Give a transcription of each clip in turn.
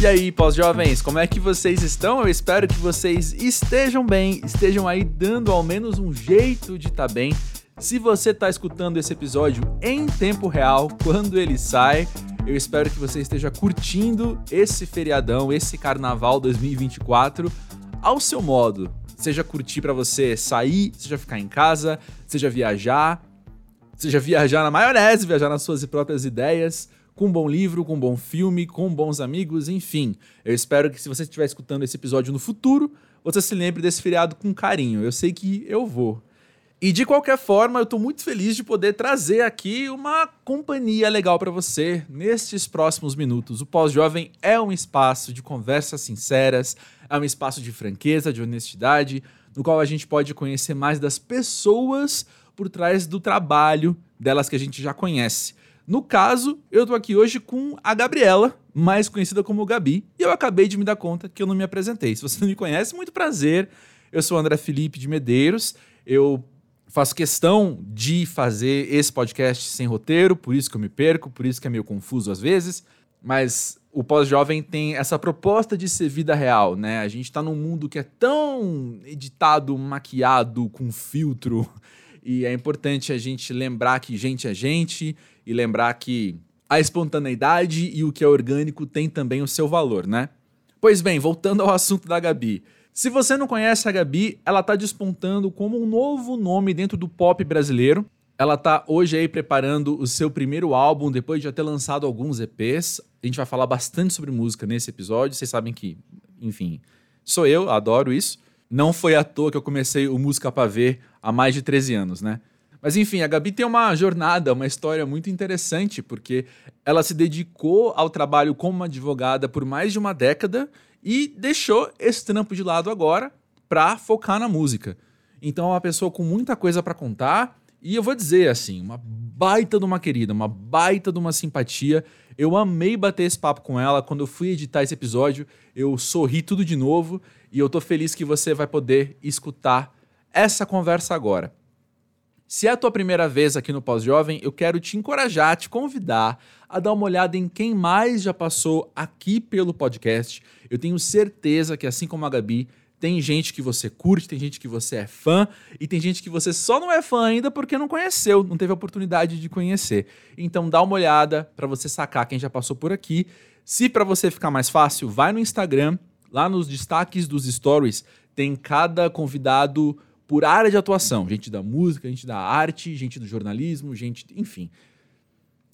E aí, pós-jovens, como é que vocês estão? Eu espero que vocês estejam bem, estejam aí dando ao menos um jeito de estar tá bem. Se você está escutando esse episódio em tempo real, quando ele sai, eu espero que você esteja curtindo esse feriadão, esse carnaval 2024 ao seu modo. Seja curtir para você sair, seja ficar em casa, seja viajar, seja viajar na maionese, viajar nas suas próprias ideias com um bom livro, com um bom filme, com bons amigos, enfim. Eu espero que se você estiver escutando esse episódio no futuro, você se lembre desse feriado com carinho. Eu sei que eu vou. E de qualquer forma, eu estou muito feliz de poder trazer aqui uma companhia legal para você nestes próximos minutos. O Pós-Jovem é um espaço de conversas sinceras, é um espaço de franqueza, de honestidade, no qual a gente pode conhecer mais das pessoas por trás do trabalho delas que a gente já conhece. No caso, eu tô aqui hoje com a Gabriela, mais conhecida como Gabi, e eu acabei de me dar conta que eu não me apresentei. Se você não me conhece, muito prazer. Eu sou o André Felipe de Medeiros. Eu faço questão de fazer esse podcast sem roteiro, por isso que eu me perco, por isso que é meio confuso às vezes, mas o pós-jovem tem essa proposta de ser vida real, né? A gente tá num mundo que é tão editado, maquiado, com filtro, e é importante a gente lembrar que gente é gente e lembrar que a espontaneidade e o que é orgânico tem também o seu valor, né? Pois bem, voltando ao assunto da Gabi. Se você não conhece a Gabi, ela tá despontando como um novo nome dentro do pop brasileiro. Ela tá hoje aí preparando o seu primeiro álbum depois de já ter lançado alguns EPs. A gente vai falar bastante sobre música nesse episódio. Vocês sabem que, enfim, sou eu, adoro isso. Não foi à toa que eu comecei o Música Pra Ver há mais de 13 anos, né? Mas enfim, a Gabi tem uma jornada, uma história muito interessante, porque ela se dedicou ao trabalho como advogada por mais de uma década e deixou esse trampo de lado agora para focar na música. Então é uma pessoa com muita coisa para contar e eu vou dizer assim, uma baita de uma querida, uma baita de uma simpatia. Eu amei bater esse papo com ela. Quando eu fui editar esse episódio, eu sorri tudo de novo e eu tô feliz que você vai poder escutar essa conversa agora. Se é a tua primeira vez aqui no Pós-Jovem, eu quero te encorajar, te convidar a dar uma olhada em quem mais já passou aqui pelo podcast. Eu tenho certeza que, assim como a Gabi, tem gente que você curte, tem gente que você é fã e tem gente que você só não é fã ainda porque não conheceu, não teve a oportunidade de conhecer. Então dá uma olhada para você sacar quem já passou por aqui. Se para você ficar mais fácil, vai no Instagram, lá nos destaques dos stories tem cada convidado por área de atuação, gente da música, gente da arte, gente do jornalismo, gente, enfim.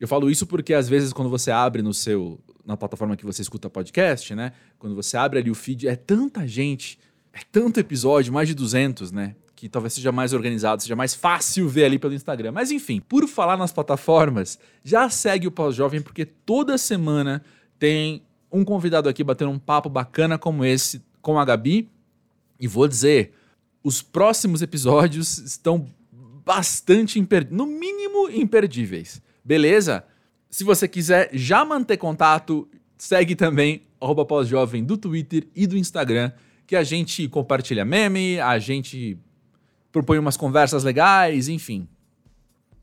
Eu falo isso porque às vezes quando você abre no seu na plataforma que você escuta podcast, né? Quando você abre ali o feed, é tanta gente, é tanto episódio, mais de 200, né? Que talvez seja mais organizado, seja mais fácil ver ali pelo Instagram. Mas enfim, por falar nas plataformas, já segue o Pós-Jovem porque toda semana tem um convidado aqui batendo um papo bacana como esse com a Gabi. E vou dizer, os próximos episódios estão bastante imperdíveis, no mínimo imperdíveis. Beleza? Se você quiser já manter contato, segue também pós-jovem do Twitter e do Instagram, que a gente compartilha meme, a gente propõe umas conversas legais, enfim.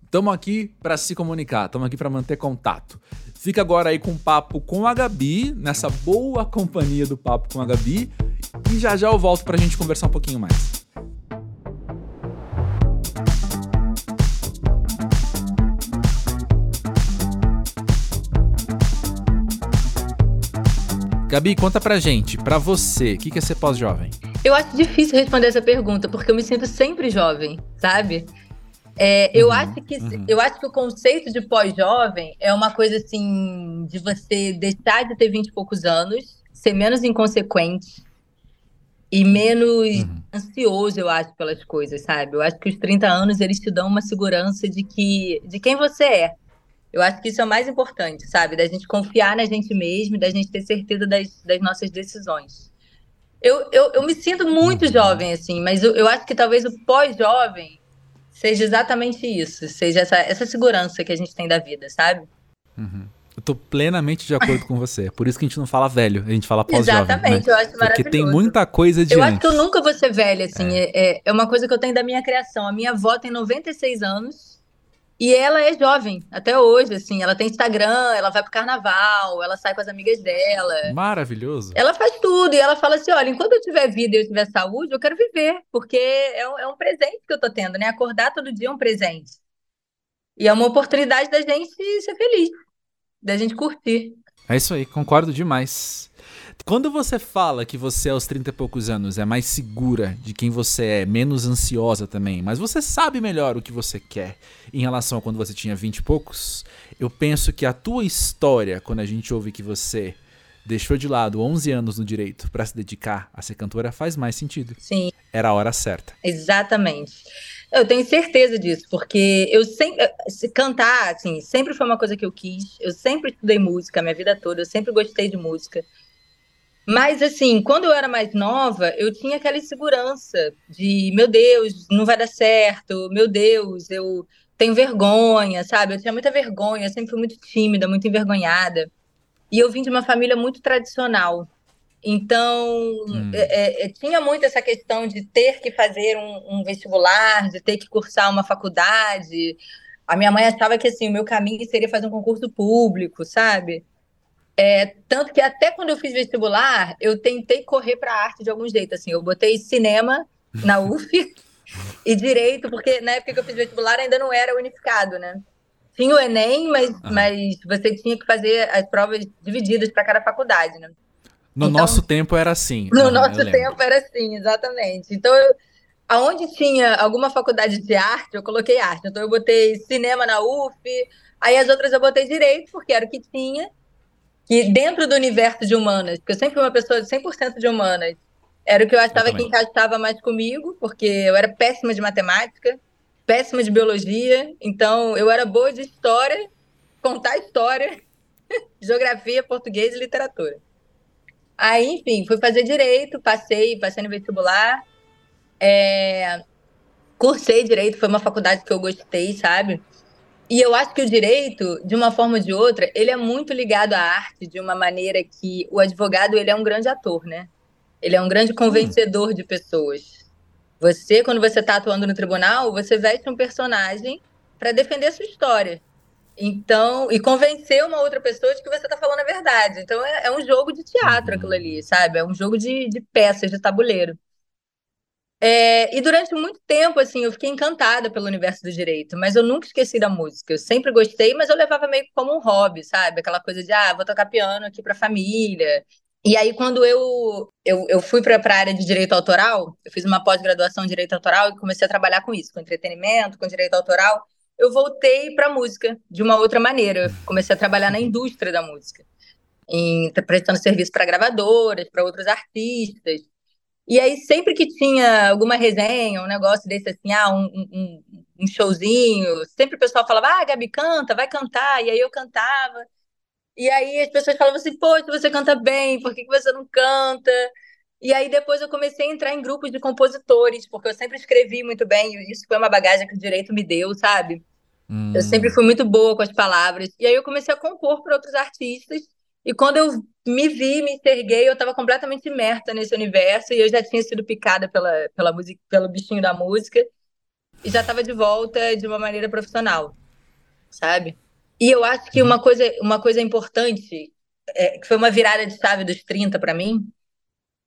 Estamos aqui para se comunicar, estamos aqui para manter contato. Fica agora aí com o papo com a Gabi, nessa boa companhia do papo com a Gabi, e já já eu volto para a gente conversar um pouquinho mais. Gabi, conta pra gente, pra você, o que é ser pós-jovem? Eu acho difícil responder essa pergunta, porque eu me sinto sempre jovem, sabe? É, eu, uhum, acho que, uhum. eu acho que o conceito de pós-jovem é uma coisa assim, de você deixar de ter vinte e poucos anos, ser menos inconsequente e menos uhum. ansioso, eu acho, pelas coisas, sabe? Eu acho que os 30 anos eles te dão uma segurança de que de quem você é. Eu acho que isso é o mais importante, sabe? Da gente confiar na gente mesmo, da gente ter certeza das, das nossas decisões. Eu, eu, eu me sinto muito uhum. jovem, assim, mas eu, eu acho que talvez o pós-jovem seja exatamente isso, seja essa, essa segurança que a gente tem da vida, sabe? Uhum. Eu tô plenamente de acordo com você. Por isso que a gente não fala velho, a gente fala pós-jovem. Exatamente, né? eu acho maravilhoso. Porque tem muita coisa de Eu antes. acho que eu nunca vou ser velha, assim. É. É, é uma coisa que eu tenho da minha criação. A minha avó tem 96 anos E ela é jovem, até hoje, assim. Ela tem Instagram, ela vai pro carnaval, ela sai com as amigas dela. Maravilhoso. Ela faz tudo e ela fala assim: olha, enquanto eu tiver vida e eu tiver saúde, eu quero viver, porque é um, é um presente que eu tô tendo, né? Acordar todo dia é um presente. E é uma oportunidade da gente ser feliz, da gente curtir. É isso aí, concordo demais. Quando você fala que você aos 30 e poucos anos é mais segura de quem você é, menos ansiosa também, mas você sabe melhor o que você quer em relação a quando você tinha 20 e poucos, eu penso que a tua história, quando a gente ouve que você deixou de lado 11 anos no direito para se dedicar a ser cantora, faz mais sentido. Sim. Era a hora certa. Exatamente. Eu tenho certeza disso, porque eu sempre. Cantar, assim, sempre foi uma coisa que eu quis. Eu sempre estudei música minha vida toda, eu sempre gostei de música. Mas, assim, quando eu era mais nova, eu tinha aquela insegurança de, meu Deus, não vai dar certo, meu Deus, eu tenho vergonha, sabe? Eu tinha muita vergonha, sempre fui muito tímida, muito envergonhada. E eu vim de uma família muito tradicional. Então, hum. é, é, tinha muito essa questão de ter que fazer um, um, vestibular, de ter que cursar uma faculdade. A minha mãe achava que assim, o meu caminho seria fazer um concurso público, sabe? É, tanto que até quando eu fiz vestibular, eu tentei correr para arte de algum jeito. Assim, eu botei cinema na UF e direito, porque na época que eu fiz vestibular ainda não era unificado, né? Tinha o Enem, mas, ah. mas você tinha que fazer as provas divididas para cada faculdade, né? No então, nosso tempo era assim. No nosso tempo era assim, exatamente. Então, eu, aonde tinha alguma faculdade de arte, eu coloquei arte. Então, eu botei cinema na UF, aí as outras eu botei direito, porque era o que tinha. Que dentro do universo de humanas, porque eu sempre fui uma pessoa de 100% de humanas, era o que eu achava eu que encaixava mais comigo, porque eu era péssima de matemática, péssima de biologia, então eu era boa de história, contar história, geografia, português e literatura. Aí, enfim, fui fazer direito, passei, passei no vestibular. É, cursei direito, foi uma faculdade que eu gostei, sabe? E eu acho que o direito, de uma forma ou de outra, ele é muito ligado à arte de uma maneira que o advogado ele é um grande ator, né? Ele é um grande convencedor hum. de pessoas. Você, quando você está atuando no tribunal, você veste um personagem para defender a sua história. Então, e convencer uma outra pessoa de que você está falando a verdade. Então, é, é, um jogo de teatro uhum. aquilo ali, sabe? É um jogo de, de peças, de tabuleiro. É, e durante muito tempo, assim, eu fiquei encantada pelo universo do direito, mas eu nunca esqueci da música. Eu sempre gostei, mas eu levava meio como um hobby, sabe? Aquela coisa de, ah, vou tocar piano aqui para a família. E aí, quando eu, eu, eu fui para a área de direito autoral, eu fiz uma pós-graduação em direito autoral e comecei a trabalhar com isso, com entretenimento, com direito autoral eu voltei para música de uma outra maneira. comecei a trabalhar na indústria da música, em, prestando serviço para gravadoras, para outros artistas. E aí, sempre que tinha alguma resenha, um negócio desse assim, ah, um, um, um showzinho, sempre o pessoal falava, ah, Gabi, canta, vai cantar. E aí eu cantava. E aí as pessoas falavam assim, poxa, você canta bem, por que, que você não canta? E aí depois eu comecei a entrar em grupos de compositores, porque eu sempre escrevi muito bem, e isso foi uma bagagem que o direito me deu, sabe? Hum. Eu sempre fui muito boa com as palavras. E aí eu comecei a compor para outros artistas. E quando eu me vi, me enxerguei, eu estava completamente imersa nesse universo e eu já tinha sido picada pela, pela música, pelo bichinho da música e já estava de volta de uma maneira profissional, sabe? E eu acho que uma coisa, uma coisa importante, é, que foi uma virada de chave dos 30 para mim,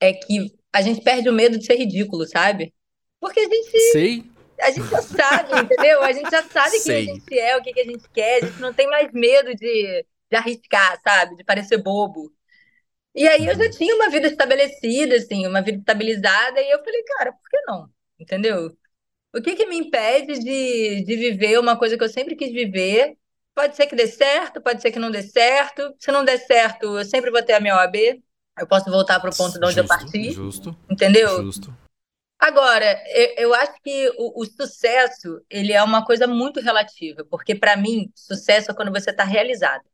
é que a gente perde o medo de ser ridículo, sabe? Porque a gente. Sei. A gente já sabe, entendeu? A gente já sabe quem a gente é, o que, que a gente quer, a gente não tem mais medo de, de arriscar, sabe? De parecer bobo. E aí eu já tinha uma vida estabelecida, assim, uma vida estabilizada, e eu falei, cara, por que não? Entendeu? O que que me impede de, de viver uma coisa que eu sempre quis viver? Pode ser que dê certo, pode ser que não dê certo. Se não der certo, eu sempre vou ter a minha OAB, eu posso voltar para o ponto de onde justo, eu parti. Justo. Entendeu? Justo. Agora, eu, eu acho que o, o, sucesso ele é uma coisa muito relativa, porque para mim, sucesso é quando você está realizado.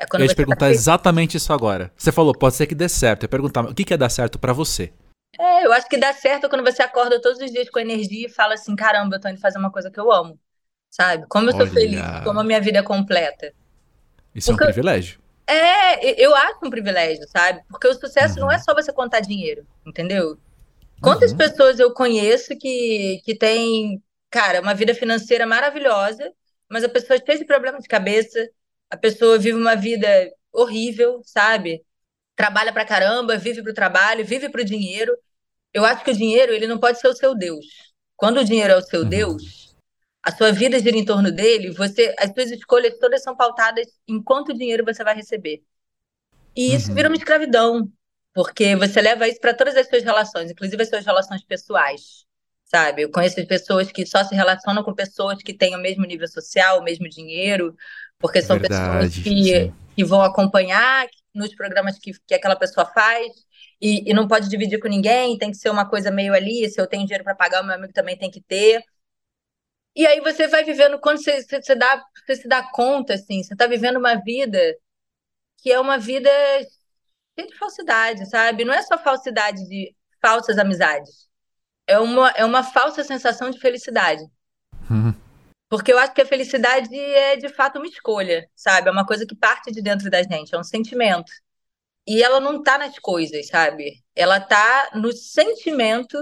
É eu ia te tá perguntar tá exatamente isso agora. Você falou, pode ser que dê certo. Eu ia perguntar, o que, que é dar certo para você? É, eu acho que dá certo quando você acorda todos os dias com energia e fala assim: caramba, eu tô indo fazer uma coisa que eu amo. Sabe? Como eu sou Olha. feliz, como a minha vida é completa. Isso porque é um privilégio. É, eu acho um privilégio, sabe? Porque o sucesso uhum. não é só você contar dinheiro, entendeu? Quantas uhum. pessoas eu conheço que, que têm, cara, uma vida financeira maravilhosa, mas a pessoa é cheia de problema de cabeça, a pessoa vive uma vida horrível, sabe? Trabalha pra caramba, vive pro trabalho, vive pro dinheiro. Eu acho que o dinheiro, ele não pode ser o seu Deus. Quando o dinheiro é o seu uhum. Deus, a sua vida gira em torno dele, você, as suas escolhas todas são pautadas em quanto dinheiro você vai receber. E isso uhum. vira uma escravidão, porque você leva isso para todas as suas relações, inclusive as suas relações pessoais, sabe? Eu conheço pessoas que só se relacionam com pessoas que têm o mesmo nível social, o mesmo dinheiro, porque são Verdade, pessoas que, que vão acompanhar nos programas que, que aquela pessoa faz e, e não pode dividir com ninguém, tem que ser uma coisa meio ali, se eu tenho dinheiro para pagar, o meu amigo também tem que ter. E aí você vai vivendo, quando você, você, você, dá, você se dá conta, assim, você está vivendo uma vida que é uma vida cheia de falsidade, sabe? Não é só falsidade de falsas amizades. É uma, é uma falsa sensação de felicidade. Uhum. Porque eu acho que a felicidade é de fato uma escolha, sabe? É uma coisa que parte de dentro da gente, é um sentimento. E ela não tá nas coisas, sabe? Ela tá no sentimento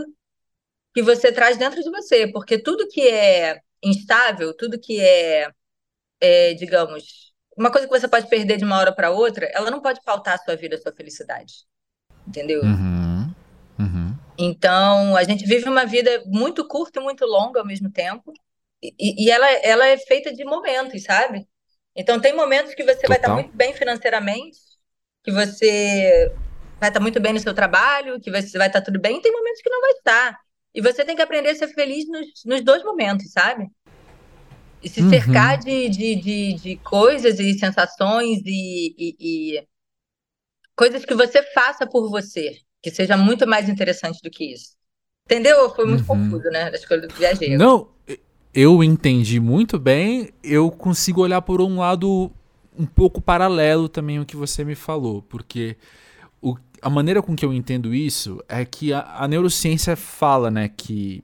que você traz dentro de você. Porque tudo que é instável, tudo que é, é digamos, uma coisa que você pode perder de uma hora para outra, ela não pode pautar a sua vida, a sua felicidade. Entendeu? Uhum. Uhum. Então, a gente vive uma vida muito curta e muito longa ao mesmo tempo. E, e ela, ela é feita de momentos, sabe? Então, tem momentos que você Total. vai estar muito bem financeiramente, que você vai estar muito bem no seu trabalho, que você vai estar tudo bem, e tem momentos que não vai estar. E você tem que aprender a ser feliz nos, nos dois momentos, sabe? E se uhum. cercar de, de, de, de, coisas e sensações e, e, e, coisas que você faça por você, que seja muito mais interessante do que isso. Entendeu? Foi muito uhum. confuso, né? Das coisas do viajei. Não, eu entendi muito bem, eu consigo olhar por um lado um pouco paralelo também ao que você me falou, porque o, a maneira com que eu entendo isso é que a, a neurociência fala, né, que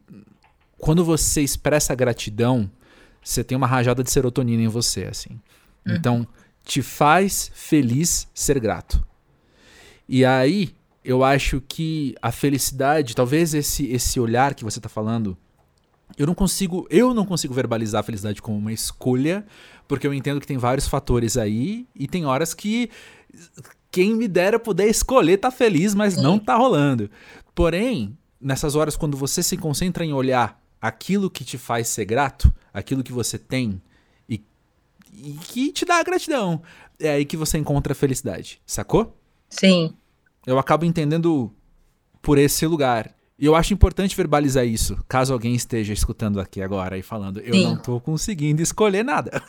quando você expressa gratidão, você tem uma rajada de serotonina em você, assim. Uhum. Então, te faz feliz ser grato. E aí, eu acho que a felicidade, talvez esse esse olhar que você está falando eu não consigo, eu não consigo verbalizar a felicidade como uma escolha, porque eu entendo que tem vários fatores aí e tem horas que quem me dera poder escolher tá feliz, mas não tá rolando. Porém, nessas horas quando você se concentra em olhar aquilo que te faz ser grato, aquilo que você tem e, e que te dá gratidão, é aí que você encontra a felicidade, sacou? Sim. Eu acabo entendendo por esse lugar. E eu acho importante verbalizar isso, caso alguém esteja escutando aqui agora e falando, eu Sim. não tô conseguindo escolher nada.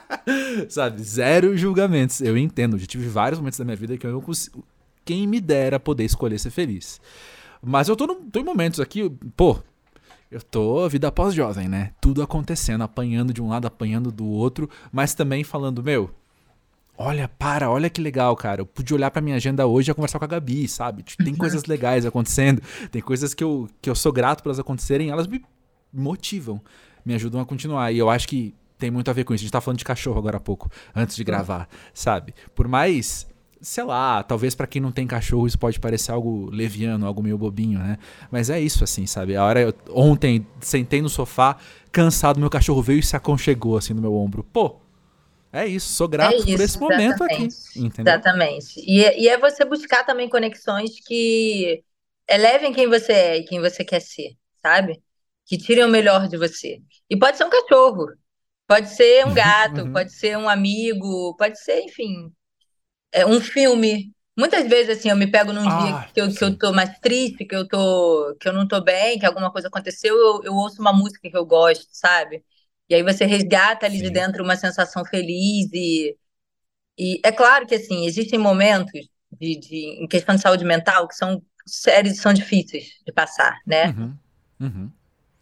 Sabe? Zero julgamentos. Eu entendo, já tive vários momentos da minha vida que eu não consigo. Quem me dera poder escolher ser feliz. Mas eu tô, tô em momentos aqui, pô, eu tô vida pós-jovem, né? Tudo acontecendo, apanhando de um lado, apanhando do outro, mas também falando, meu, Olha, para, olha que legal, cara. Eu pude olhar pra minha agenda hoje e conversar com a Gabi, sabe? Tipo, tem coisas legais acontecendo, tem coisas que eu, que eu sou grato por elas acontecerem, elas me motivam, me ajudam a continuar. E eu acho que tem muito a ver com isso. A gente tá falando de cachorro agora há pouco, antes de gravar, sabe? Por mais, sei lá, talvez para quem não tem cachorro isso pode parecer algo leviano, algo meio bobinho, né? Mas é isso, assim, sabe? A hora eu, ontem sentei no sofá, cansado, meu cachorro veio e se aconchegou assim no meu ombro. Pô, é isso, sou grato é isso, por esse momento aqui. Entendeu? Exatamente. E, é, e é você buscar também conexões que elevem quem você é e quem você quer ser, sabe? Que tirem o melhor de você. E pode ser um cachorro, pode ser um gato, uhum. pode ser um amigo, pode ser, enfim, é, um filme. Muitas vezes, assim, eu me pego num ah, dia que eu, que eu tô mais triste, que eu, tô, que eu não tô bem, que alguma coisa aconteceu, eu, eu ouço uma música que eu gosto, sabe? E aí você resgata ali Sim. de dentro uma sensação feliz e, e é claro que assim existem momentos de, de em questão de saúde mental que são sérios são difíceis de passar, né? Uhum. Uhum.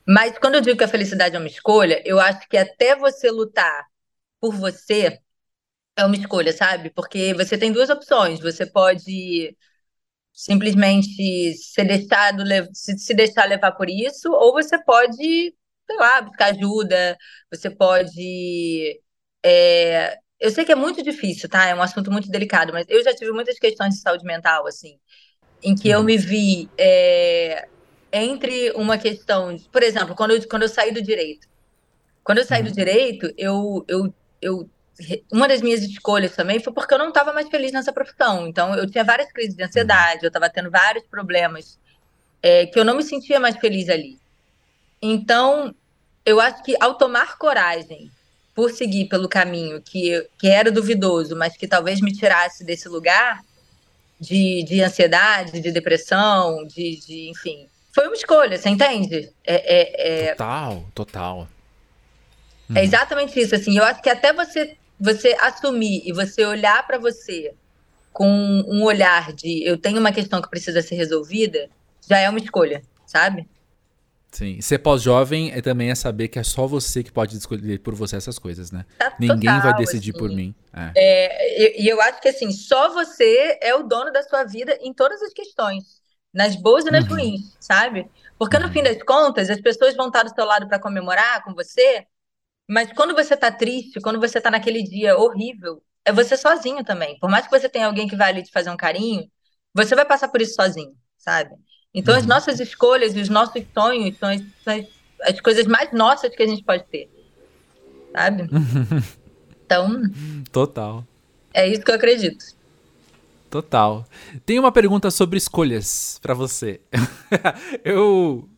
Mas quando eu digo que a felicidade é uma escolha, eu acho que até você lutar por você é uma escolha, sabe? Porque você tem duas opções. Você pode simplesmente se deixar, se, se deixar levar por isso, ou você pode sei lá, buscar ajuda, você pode. É... Eu sei que é muito difícil, tá? É um assunto muito delicado, mas eu já tive muitas questões de saúde mental, assim, em que eu uhum. me vi é... entre uma questão, de... por exemplo, quando eu, quando eu saí do direito, Quando eu saí do uhum. direito, eu, eu, eu uma das minhas escolhas também foi porque eu não estava mais feliz nessa profissão. Então, eu tinha várias crises de ansiedade, eu estava tendo vários problemas é, que eu não me sentia mais feliz ali. Então, eu acho que ao tomar coragem por seguir pelo caminho que, que era duvidoso, mas que talvez me tirasse desse lugar de, de ansiedade, de depressão, de, de enfim, foi uma escolha, você entende? É, é, é... Total, total. É exatamente isso, assim. Eu acho que até você você assumir e você olhar para você com um olhar de eu tenho uma questão que precisa ser resolvida, já é uma escolha, sabe? Sim. Ser pós-jovem é também é saber que é só você que pode escolher por você essas coisas, né? Tá Ninguém total, vai decidir assim. por mim. É. É, e, eu acho que assim, só você é o dono da sua vida em todas as questões. Nas boas e nas uhum. ruins, sabe? Porque no uhum. fim das contas, as pessoas vão estar do seu lado para comemorar com você, mas quando você tá triste, quando você tá naquele dia horrível, é você sozinho também. Por mais que você tenha alguém que vai ali te fazer um carinho, você vai passar por isso sozinho, sabe? Então, uhum. as nossas escolhas e os nossos sonhos são as, as, as, coisas mais nossas que a gente pode ter, sabe? então. Total. É isso que eu acredito. Total. Tem uma pergunta sobre escolhas para você. eu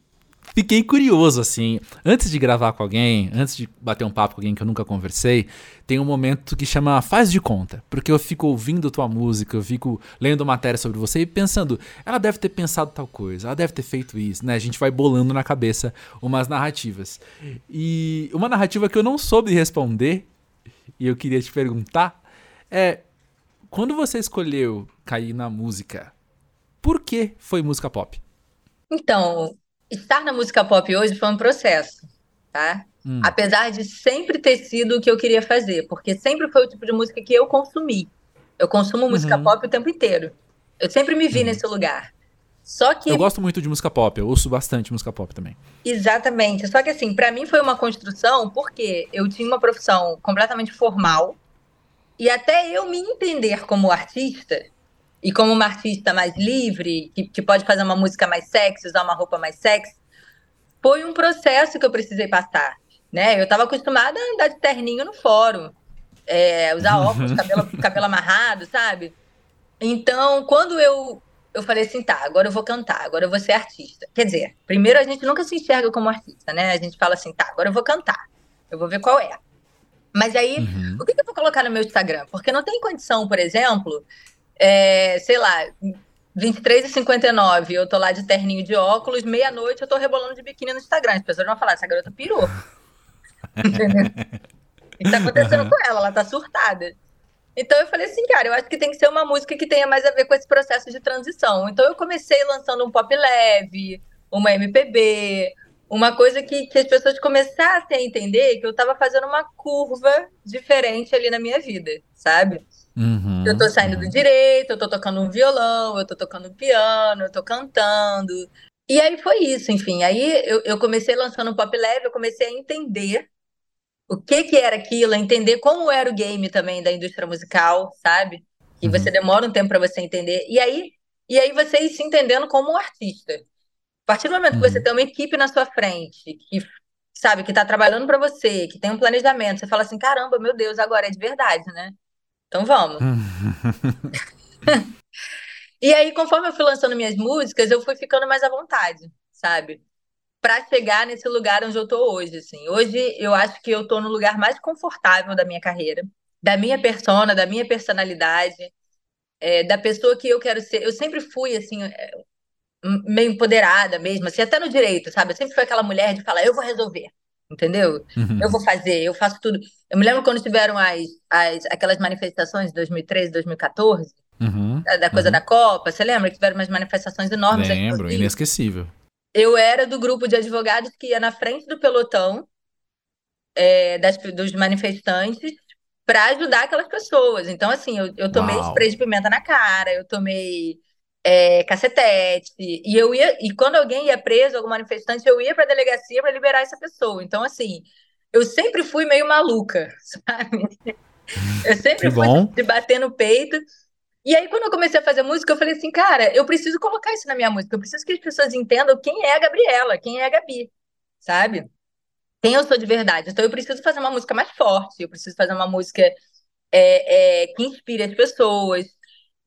fiquei curioso, assim. Antes de gravar com alguém, antes de bater um papo com alguém que eu nunca conversei, tem um momento que chama Faz de Conta. Porque eu fico ouvindo tua música, eu fico lendo matéria sobre você e pensando, ela deve ter pensado tal coisa, ela deve ter feito isso, né? A gente vai bolando na cabeça umas narrativas. E uma narrativa que eu não soube responder, e eu queria te perguntar, é. Quando você escolheu cair na música, por que foi música pop? Então, estar na música pop hoje foi um processo, tá? Hum. Apesar de sempre ter sido o que eu queria fazer, porque sempre foi o tipo de música que eu consumi. Eu consumo música uhum. pop o tempo inteiro. Eu sempre me vi uhum. nesse lugar. Só que Eu gosto muito de música pop, eu ouço bastante música pop também. Exatamente. Só que assim, para mim foi uma construção porque eu tinha uma profissão completamente formal e até eu me entender como artista, e como uma artista mais livre, que, que pode fazer uma música mais sexy, usar uma roupa mais sexy, foi um processo que eu precisei passar. Né? Eu estava acostumada a andar de terninho no fórum, é, usar óculos, cabelo, cabelo amarrado, sabe? Então, quando eu, eu falei assim, tá, agora eu vou cantar, agora eu vou ser artista. Quer dizer, primeiro a gente nunca se enxerga como artista, né? A gente fala assim, tá, agora eu vou cantar, eu vou ver qual é. Mas aí, uhum. o que, que eu vou colocar no meu Instagram? Porque não tem condição, por exemplo, é, sei lá, 23 e 59, eu tô lá de terninho de óculos, meia-noite eu tô rebolando de biquíni no Instagram. As pessoas vão falar, essa garota pirou. o que tá acontecendo uhum. com ela? Ela tá surtada. Então eu falei assim, cara, eu acho que tem que ser uma música que tenha mais a ver com esse processo de transição. Então eu comecei lançando um pop leve, uma MPB, uma coisa que, que as pessoas começassem a entender que eu tava fazendo uma curva diferente ali na minha vida, sabe? Uhum, eu tô saindo uhum. do direito, eu tô tocando um violão, eu tô tocando piano, eu tô cantando. E aí foi isso, enfim. Aí eu, eu comecei lançando um pop leve, eu comecei a entender o que que era aquilo, a entender como era o game também da indústria musical, sabe? E uhum. você demora um tempo para você entender. E aí, e aí você ir se entendendo como um artista. A partir do momento que você uhum. tem uma equipe na sua frente, que sabe, que tá trabalhando para você, que tem um planejamento, você fala assim, caramba, meu Deus, agora é de verdade, né? Então vamos. e aí, conforme eu fui lançando minhas músicas, eu fui ficando mais à vontade, sabe? Para chegar nesse lugar onde eu tô hoje, assim. Hoje eu acho que eu tô no lugar mais confortável da minha carreira, da minha persona, da minha personalidade, é, da pessoa que eu quero ser. Eu sempre fui, assim, é, meio empoderada mesmo, assim, até no direito, sabe? Eu sempre fui aquela mulher de falar, eu vou resolver entendeu? Uhum. Eu vou fazer, eu faço tudo. Eu me lembro quando tiveram as, as, aquelas manifestações de 2013, 2014, uhum. da, coisa uhum. da Copa, você lembra que tiveram umas manifestações enormes? Lembro, inesquecível. Eu era do grupo de advogados que ia na frente do pelotão é, das, dos manifestantes para ajudar aquelas pessoas. Então, assim, eu, eu tomei Uau. spray de pimenta na cara, eu tomei é, cacetete. E eu ia, e quando alguém ia preso, algum manifestante, eu ia para a delegacia para liberar essa pessoa. Então, assim, eu sempre fui meio maluca, sabe? Eu sempre fui de bater no peito. E aí, quando eu comecei a fazer música, eu falei assim, cara, eu preciso colocar isso na minha música. Eu preciso que as pessoas entendam quem é a Gabriela, quem é a Gabi, sabe? quem eu sou de verdade. Então eu preciso fazer uma música mais forte, eu preciso fazer uma música é, é, que inspire as pessoas.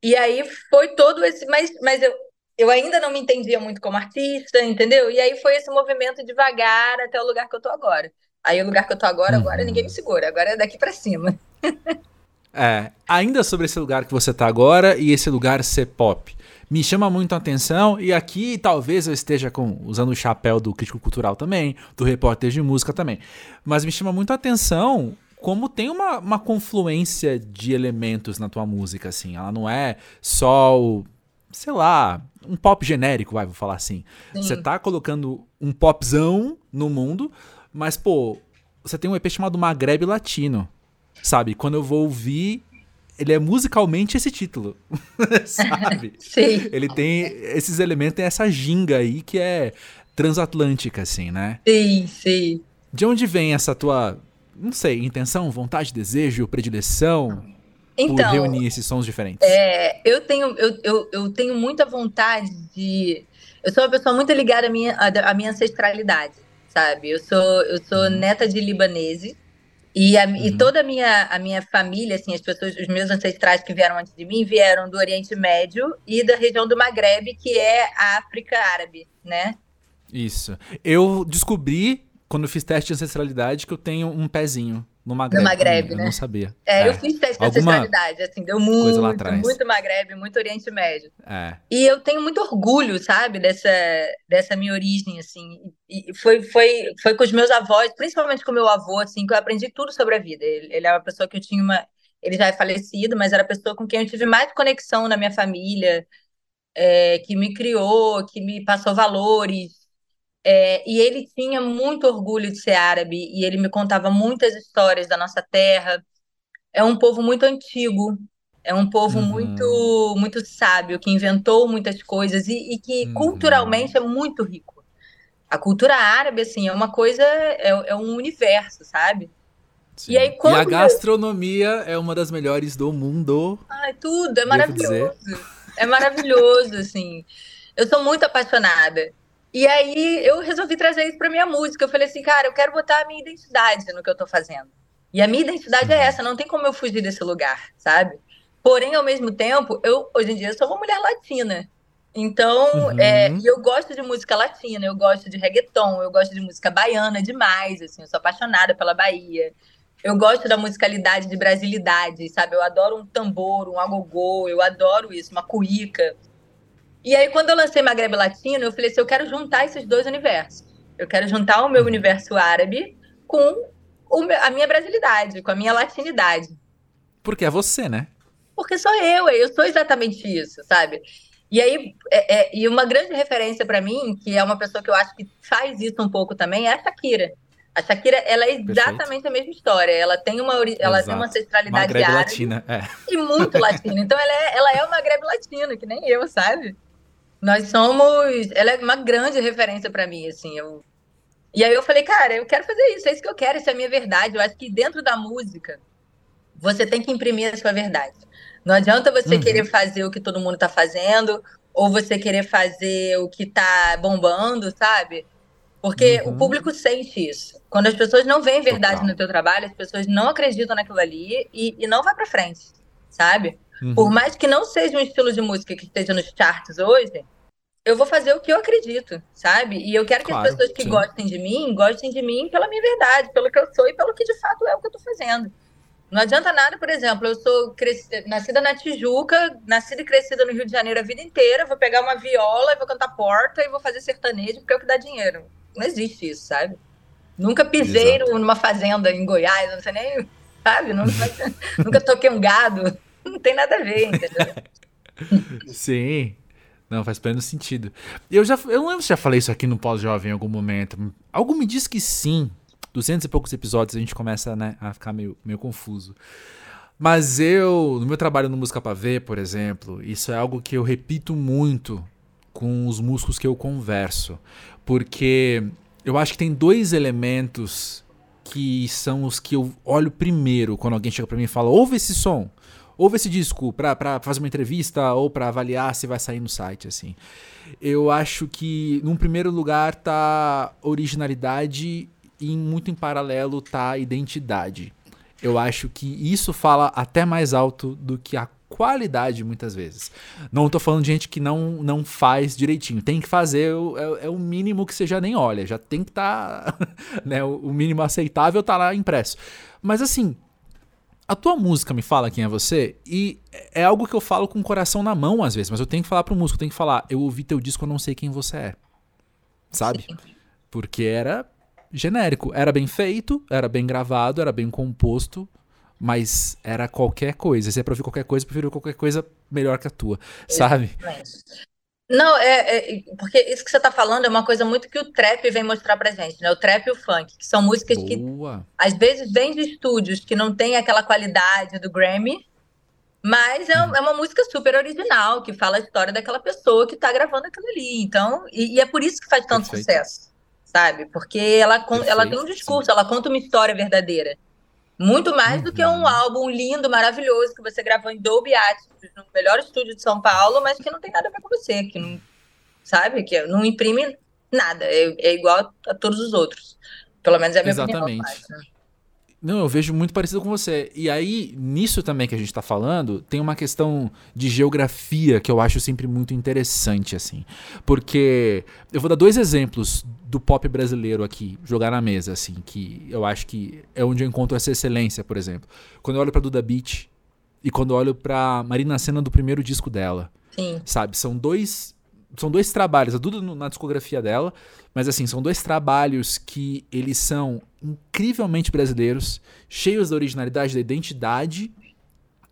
E aí foi todo esse. Mas, mas eu, eu ainda não me entendia muito como artista, entendeu? E aí foi esse movimento devagar até o lugar que eu tô agora. Aí o lugar que eu tô agora, uhum. agora ninguém me segura, agora é daqui para cima. é, ainda sobre esse lugar que você tá agora e esse lugar ser pop. Me chama muito a atenção, e aqui talvez eu esteja com, usando o chapéu do crítico cultural também, do repórter de música também. Mas me chama muito a atenção como tem uma, uma confluência de elementos na tua música, assim. Ela não é só o, sei lá, um pop genérico, vai, vou falar assim. Sim. Você tá colocando um popzão no mundo, mas, pô, você tem um EP chamado Maghreb Latino, sabe? Quando eu vou ouvir, ele é musicalmente esse título, sabe? Sim. Ele tem esses elementos, tem essa ginga aí que é transatlântica, assim, né? Sim, sim. De onde vem essa tua, não sei, intenção, vontade, desejo, predileção então, por reunir esses sons diferentes? É, eu, tenho, eu, eu, eu tenho muita vontade de... Eu sou uma pessoa muito ligada à minha, à minha ancestralidade sabe? Eu sou, eu sou uhum. neta de libaneses. E, a, uhum. e toda a minha, a minha família, assim, as pessoas, os meus ancestrais que vieram antes de mim, vieram do Oriente Médio e da região do Maghreb, que é a África Árabe, né? Isso. Eu descobri, quando eu fiz teste de ancestralidade, que eu tenho um pezinho no Maghreb. No né? Eu não sabia. É, é. eu fiz teste de ancestralidade, assim, deu muito, muito Maghreb, muito Oriente Médio. É. E eu tenho muito orgulho, sabe, dessa, dessa minha origem, assim. E foi, foi, foi com os meus avós, principalmente com o meu avô, assim, que eu aprendi tudo sobre a vida. Ele, ele é uma pessoa que eu tinha uma... Ele já é falecido, mas era a pessoa com quem eu tive mais conexão na minha família, é, que me criou, que me passou valores, é, e ele tinha muito orgulho de ser árabe e ele me contava muitas histórias da nossa terra. É um povo muito antigo, é um povo uhum. muito muito sábio que inventou muitas coisas e, e que uhum. culturalmente é muito rico. A cultura árabe assim é uma coisa é, é um universo, sabe? Sim. E, aí, e a gastronomia é uma das melhores do mundo. Ai, tudo é maravilhoso. É maravilhoso, assim. Eu sou muito apaixonada. E aí eu resolvi trazer isso para minha música. Eu falei assim, cara, eu quero botar a minha identidade no que eu tô fazendo. E a minha identidade é uhum. essa, não tem como eu fugir desse lugar, sabe? Porém, ao mesmo tempo, eu hoje em dia sou uma mulher latina. Então, uhum. é, eu gosto de música latina, eu gosto de reggaeton, eu gosto de música baiana demais, assim, eu sou apaixonada pela Bahia. Eu gosto da musicalidade de brasilidade, sabe? Eu adoro um tambor, um agogô, eu adoro isso, uma cuíca. E aí, quando eu lancei Maghreb Latino, eu falei assim: eu quero juntar esses dois universos. Eu quero juntar o meu universo árabe com meu, a minha brasilidade, com a minha latinidade. Porque é você, né? Porque sou eu, eu sou exatamente isso, sabe? E aí, é, é, e uma grande referência para mim, que é uma pessoa que eu acho que faz isso um pouco também, é a Shakira. A Shakira, ela é exatamente Perfeito. a mesma história. Ela tem uma, ela tem uma ancestralidade árabe latina, é. e muito latina. Então, ela é, ela é uma greve latina, que nem eu, sabe? Nós somos. Ela é uma grande referência para mim, assim. Eu... E aí eu falei, cara, eu quero fazer isso, é isso que eu quero, isso é a minha verdade. Eu acho que dentro da música, você tem que imprimir a sua verdade. Não adianta você uhum. querer fazer o que todo mundo tá fazendo, ou você querer fazer o que tá bombando, sabe? Porque uhum. o público sente isso. Quando as pessoas não veem verdade Total. no teu trabalho, as pessoas não acreditam naquilo ali e, e não vai para frente, sabe? Uhum. Por mais que não seja um estilo de música que esteja nos charts hoje, eu vou fazer o que eu acredito, sabe? E eu quero que claro, as pessoas que sim. gostem de mim, gostem de mim pela minha verdade, pelo que eu sou e pelo que de fato é o que eu tô fazendo. Não adianta nada, por exemplo, eu sou cres... nascida na Tijuca, nascida e crescida no Rio de Janeiro a vida inteira, vou pegar uma viola e vou cantar porta e vou fazer sertanejo porque é o que dá dinheiro. Não existe isso, sabe? Nunca pisei Exato. numa fazenda em Goiás, não sei nem, sabe? Nunca, nunca toquei um gado. Não tem nada a ver, entendeu? Sim. Não, faz pleno sentido. Eu já eu não lembro se já falei isso aqui no pós-jovem em algum momento. Algo me diz que sim. Duzentos e poucos episódios a gente começa né, a ficar meio, meio confuso. Mas eu, no meu trabalho no Música Pra Ver, por exemplo, isso é algo que eu repito muito com os músicos que eu converso. Porque eu acho que tem dois elementos que são os que eu olho primeiro quando alguém chega para mim e fala: ouve esse som ouve esse disco para fazer uma entrevista ou para avaliar se vai sair no site, assim. Eu acho que, num primeiro lugar, tá originalidade e muito em paralelo tá identidade. Eu acho que isso fala até mais alto do que a qualidade muitas vezes. Não tô falando de gente que não, não faz direitinho. Tem que fazer, é, é o mínimo que você já nem olha. Já tem que estar. Tá, né, o mínimo aceitável tá lá impresso. Mas assim, a tua música me fala quem é você e é algo que eu falo com o coração na mão às vezes, mas eu tenho que falar pro músico, eu tenho que falar, eu ouvi teu disco, eu não sei quem você é. Sabe? Sim. Porque era genérico, era bem feito, era bem gravado, era bem composto, mas era qualquer coisa. Se é pra ouvir qualquer coisa, eu prefiro qualquer coisa melhor que a tua, sabe? Não, é, é, porque isso que você está falando é uma coisa muito que o trap vem mostrar pra gente, né? O trap e o funk, que são músicas Boa. que às vezes vêm de estúdios que não tem aquela qualidade do Grammy, mas é, uhum. é, uma música super original, que fala a história daquela pessoa que está gravando aquilo ali. Então, e, e, é por isso que faz tanto Perfeito. sucesso, sabe? Porque ela, ela tem um discurso, sim. ela conta uma história verdadeira. Muito mais do que um uhum. álbum lindo, maravilhoso, que você gravou em Dolby Atmos, no melhor estúdio de São Paulo, mas que não tem nada a ver com você, que não, sabe? Que não imprime nada, é, é igual a todos os outros. Pelo menos é a minha Exatamente. opinião. Exatamente. Não, eu vejo muito parecido com você. E aí, nisso também que a gente tá falando, tem uma questão de geografia que eu acho sempre muito interessante, assim. Porque eu vou dar dois exemplos do pop brasileiro aqui, jogar na mesa, assim, que eu acho que é onde eu encontro essa excelência, por exemplo. Quando eu olho pra Duda Beat e quando eu olho pra Marina Senna do primeiro disco dela. Sim. Sabe? São dois são dois trabalhos, a Duda na discografia dela, mas assim, são dois trabalhos que eles são incrivelmente brasileiros, cheios da originalidade, da identidade,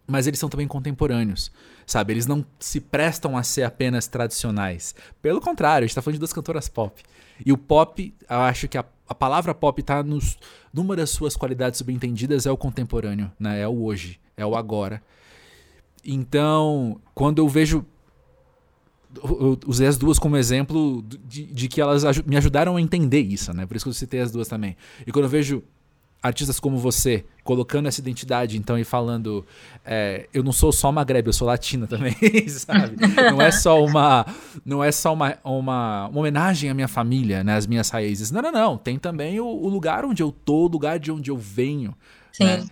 mas eles são também contemporâneos, sabe? Eles não se prestam a ser apenas tradicionais. Pelo contrário, a gente tá falando de duas cantoras pop. E o pop, eu acho que a, a palavra pop tá nos, numa das suas qualidades subentendidas é o contemporâneo, né? É o hoje, é o agora. Então, quando eu vejo eu usei as duas como exemplo de, de que elas me ajudaram a entender isso, né? Por isso que eu citei as duas também. E quando eu vejo artistas como você colocando essa identidade, então, e falando, é, eu não sou só magrebe, eu sou latina também, sabe? Não é só uma, não é só uma, uma, uma, homenagem à minha família, né? Às minhas raízes. Não, não, não. Tem também o, o lugar onde eu tô, o lugar de onde eu venho. Sim. Né?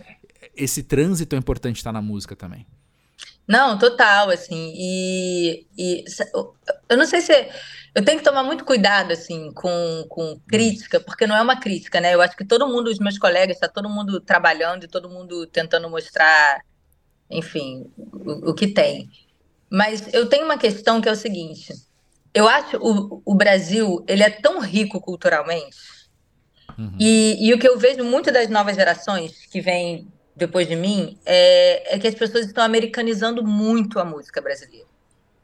Esse trânsito é importante estar na música também. Não, total, assim, e, e eu não sei se eu tenho que tomar muito cuidado, assim, com, com crítica, porque não é uma crítica, né? Eu acho que todo mundo, os meus colegas, está todo mundo trabalhando e todo mundo tentando mostrar, enfim, o, o que tem. Mas eu tenho uma questão que é o seguinte: eu acho o, o Brasil ele é tão rico culturalmente, uhum. e, e o que eu vejo muito das novas gerações que vêm depois de mim é, é que as pessoas estão americanizando muito a música brasileira.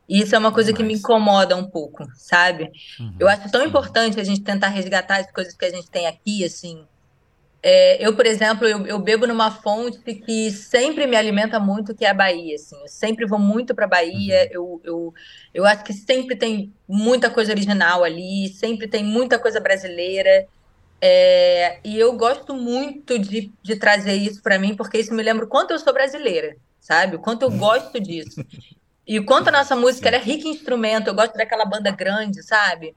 E isso é uma coisa que me incomoda um pouco, sabe? Uhum, eu acho tão sim. importante a gente tentar resgatar as coisas que a gente tem aqui, assim. É, eu, por exemplo, eu, eu, bebo numa fonte que sempre me alimenta muito, que é a Bahia, assim. Eu sempre vou muito para Bahia. Uhum. Eu, eu, eu acho que sempre tem muita coisa original ali, sempre tem muita coisa brasileira. É, e eu gosto muito de, de trazer isso para mim, porque isso me lembra o quanto eu sou brasileira, sabe? O quanto eu hum. gosto disso. E o quanto a nossa música é rica em instrumento, eu gosto daquela banda grande, sabe?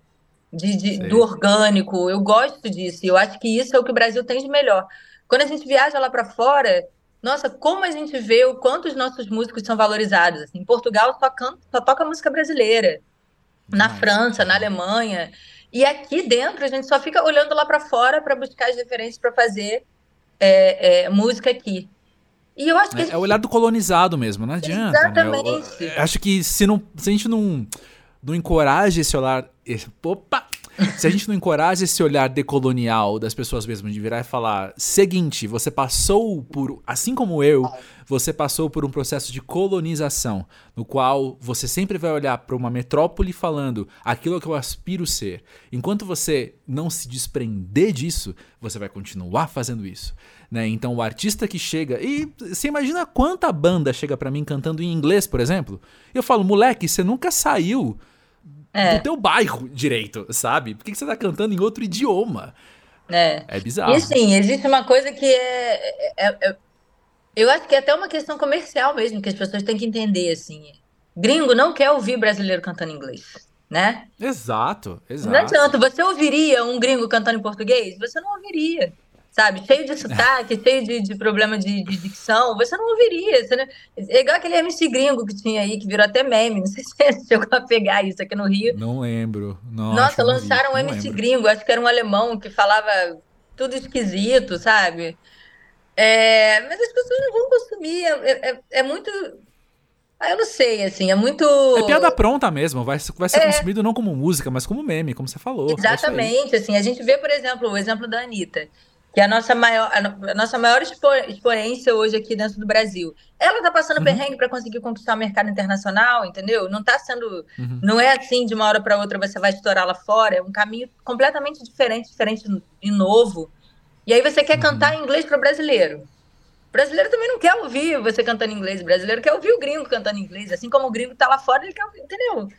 De, de do orgânico, eu gosto disso. E eu acho que isso é o que o Brasil tem de melhor. Quando a gente viaja lá para fora, nossa, como a gente vê o quanto os nossos músicos são valorizados. Assim, em Portugal só, canta, só toca música brasileira. Na França, na Alemanha. E aqui dentro a gente só fica olhando lá para fora para buscar as referências para fazer é, é, música aqui. E eu acho que. É, gente... é o olhar do colonizado mesmo, não adianta. Né? Exatamente. Né? Eu, eu, acho que se, não, se a gente não, não encoraja esse olhar. Opa! Se a gente não encoraja esse olhar decolonial das pessoas mesmo, de virar e falar: seguinte, você passou por, assim como eu, você passou por um processo de colonização, no qual você sempre vai olhar para uma metrópole falando aquilo que eu aspiro ser. Enquanto você não se desprender disso, você vai continuar fazendo isso. Né? Então o artista que chega. E você imagina quanta banda chega para mim cantando em inglês, por exemplo? Eu falo, moleque, você nunca saiu é. do teu bairro direito, sabe? Por que, você tá cantando em outro idioma? É. É bizarro. E sim, existe uma coisa que é, é, é, é, Eu acho que é até uma questão comercial mesmo, que as pessoas têm que entender, assim. Gringo não quer ouvir brasileiro cantando inglês. né? Exato, exato. Não adianta, você ouviria um gringo cantando em português? Você não ouviria sabe? Cheio de sotaque, cheio de, de problema de, de, dicção, você não ouviria. Você não... É igual aquele MC gringo que tinha aí, que virou até meme. Não sei se você chegou a pegar isso aqui no Rio. Não lembro. Não, Nossa, lançaram um MC lembro. gringo, acho que era um alemão que falava tudo esquisito, sabe? É... mas as pessoas não vão consumir. É, é, é muito. Ah, eu não sei, assim, é muito. É piada pronta mesmo, vai, vai ser é. consumido não como música, mas como meme, como você falou. É Exatamente, assim, a gente vê, por exemplo, o exemplo da Anitta que é a nossa maior, a nossa maior expoência hoje aqui dentro do Brasil. Ela está passando uhum. perrengue para conseguir conquistar o mercado internacional, entendeu? Não está sendo. Uhum. Não é assim de uma hora para outra você vai estourar lá fora. É um caminho completamente diferente, diferente e novo. E aí você quer uhum. cantar em inglês para o brasileiro. O brasileiro também não quer ouvir você cantando em inglês. O brasileiro quer ouvir o gringo cantando em inglês. Assim como o gringo está lá fora, ele quer ouvir, entendeu?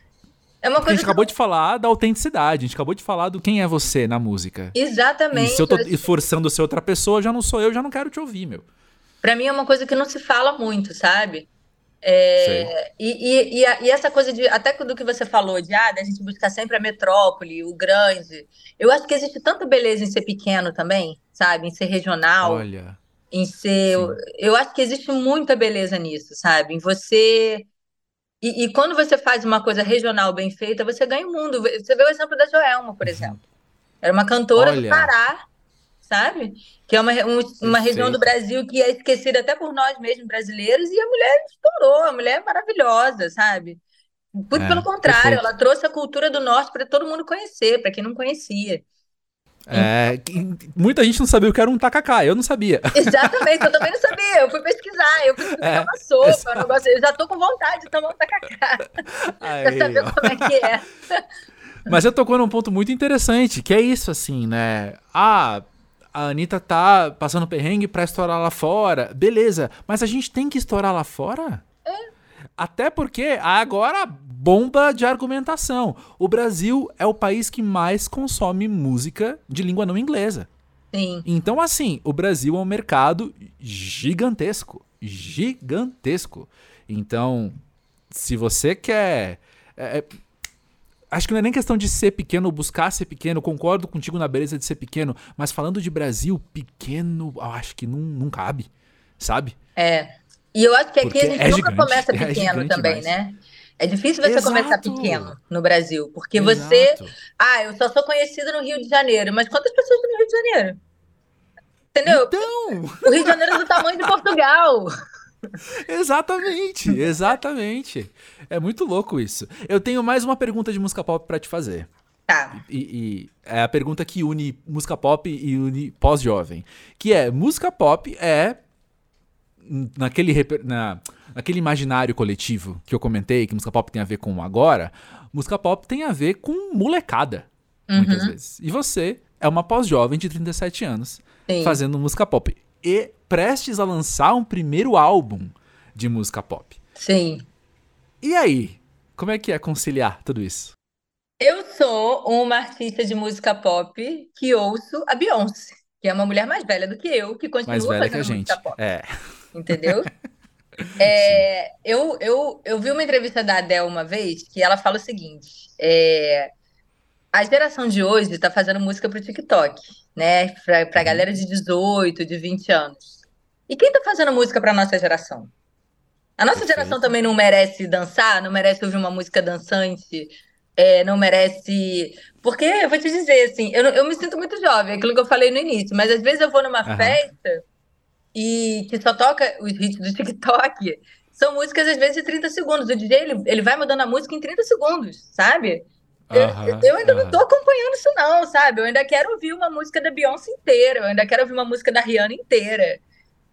É uma coisa a gente acabou de falar da autenticidade, a gente acabou de falar do quem é você na música. Exatamente. E se eu tô esforçando ser outra pessoa, já não sou eu, já não quero te ouvir, meu. Pra mim é uma coisa que não se fala muito, sabe? É, e, e, e, e, essa coisa de, até do que você falou, de ah, a gente buscar sempre a metrópole, o grande. Eu acho que existe tanta beleza em ser pequeno também, sabe? Em ser regional. Olha. Em ser. Eu, eu acho que existe muita beleza nisso, sabe? Em você e, e, quando você faz uma coisa regional bem feita, você ganha o mundo. Você vê o exemplo da Joelma, por uhum. exemplo. Era uma cantora Olha. do Pará, sabe? Que é uma, um, uma região do Brasil que é esquecida até por nós mesmos brasileiros, e a mulher estourou, a mulher é maravilhosa, sabe? Muito é, pelo contrário, perfeito. ela trouxe a cultura do norte para todo mundo conhecer, para quem não conhecia. É, muita gente não sabia o que era um tacacá, eu não sabia. Exatamente, eu também não sabia. Eu fui pesquisar, eu fui é, uma sopa, um negócio, eu já tô com vontade de tomar um tacacá. Aí, pra saber ó. como é que é. Mas eu tocou num ponto muito interessante, que é isso, assim, né? Ah, a Anitta tá passando perrengue pra estourar lá fora. Beleza, mas a gente tem que estourar lá fora? É. Até porque agora bomba de argumentação. O Brasil é o país que mais consome música de língua não inglesa. Sim. Então, assim, o Brasil é um mercado gigantesco. Gigantesco. Então, se você quer. É, é, acho que não é nem questão de ser pequeno ou buscar ser pequeno, concordo contigo na beleza de ser pequeno, mas falando de Brasil, pequeno, eu acho que não, não cabe, sabe? É. E eu acho que aqui Porque a gente é nunca gigante, começa é pequeno é também, né? É difícil você Exato. começar pequeno no Brasil, porque Exato. você. Ah, eu só sou conhecida no Rio de Janeiro, mas quantas pessoas tem no Rio de Janeiro? Entendeu? Então... O Rio de Janeiro é do tamanho de Portugal. exatamente, exatamente. É muito louco isso. Eu tenho mais uma pergunta de música pop para te fazer. Tá. E, e, é a pergunta que une música pop e une pós-jovem. Que é, música pop é naquele, na, naquele imaginário coletivo que eu comentei, que música pop tem a ver com agora, música pop tem a ver com molecada, uhum. muitas vezes. E você é uma pós-jovem de 37 anos Sim. fazendo música pop. E prestes a lançar um primeiro álbum de música pop. Sim. E aí? Como é que é conciliar tudo isso? Eu sou uma artista de música pop que ouço a Beyoncé, que é uma mulher mais velha do que eu, que continua mais velha fazendo que a gente. música pop. É entendeu? É, eu, eu, eu vi uma entrevista da Adele uma vez que ela fala o seguinte: é, a geração de hoje está fazendo música para o TikTok, né? Para a uhum. galera de 18, de 20 anos. E quem está fazendo música para nossa geração? A nossa geração também não merece dançar, não merece ouvir uma música dançante, é, não merece. Porque, eu vou te dizer, assim, eu, eu me sinto muito jovem, aquilo que eu falei no início, mas às vezes eu vou numa uhum. festa e que só toca os hits do TikTok, são músicas às vezes de 30 segundos. O DJ ele, ele vai mudando a música em 30 segundos, sabe? Eu, eu ainda não tô acompanhando isso, não, sabe? Eu ainda quero ouvir uma música da Beyoncé inteira, eu ainda quero ouvir uma música da Rihanna inteira.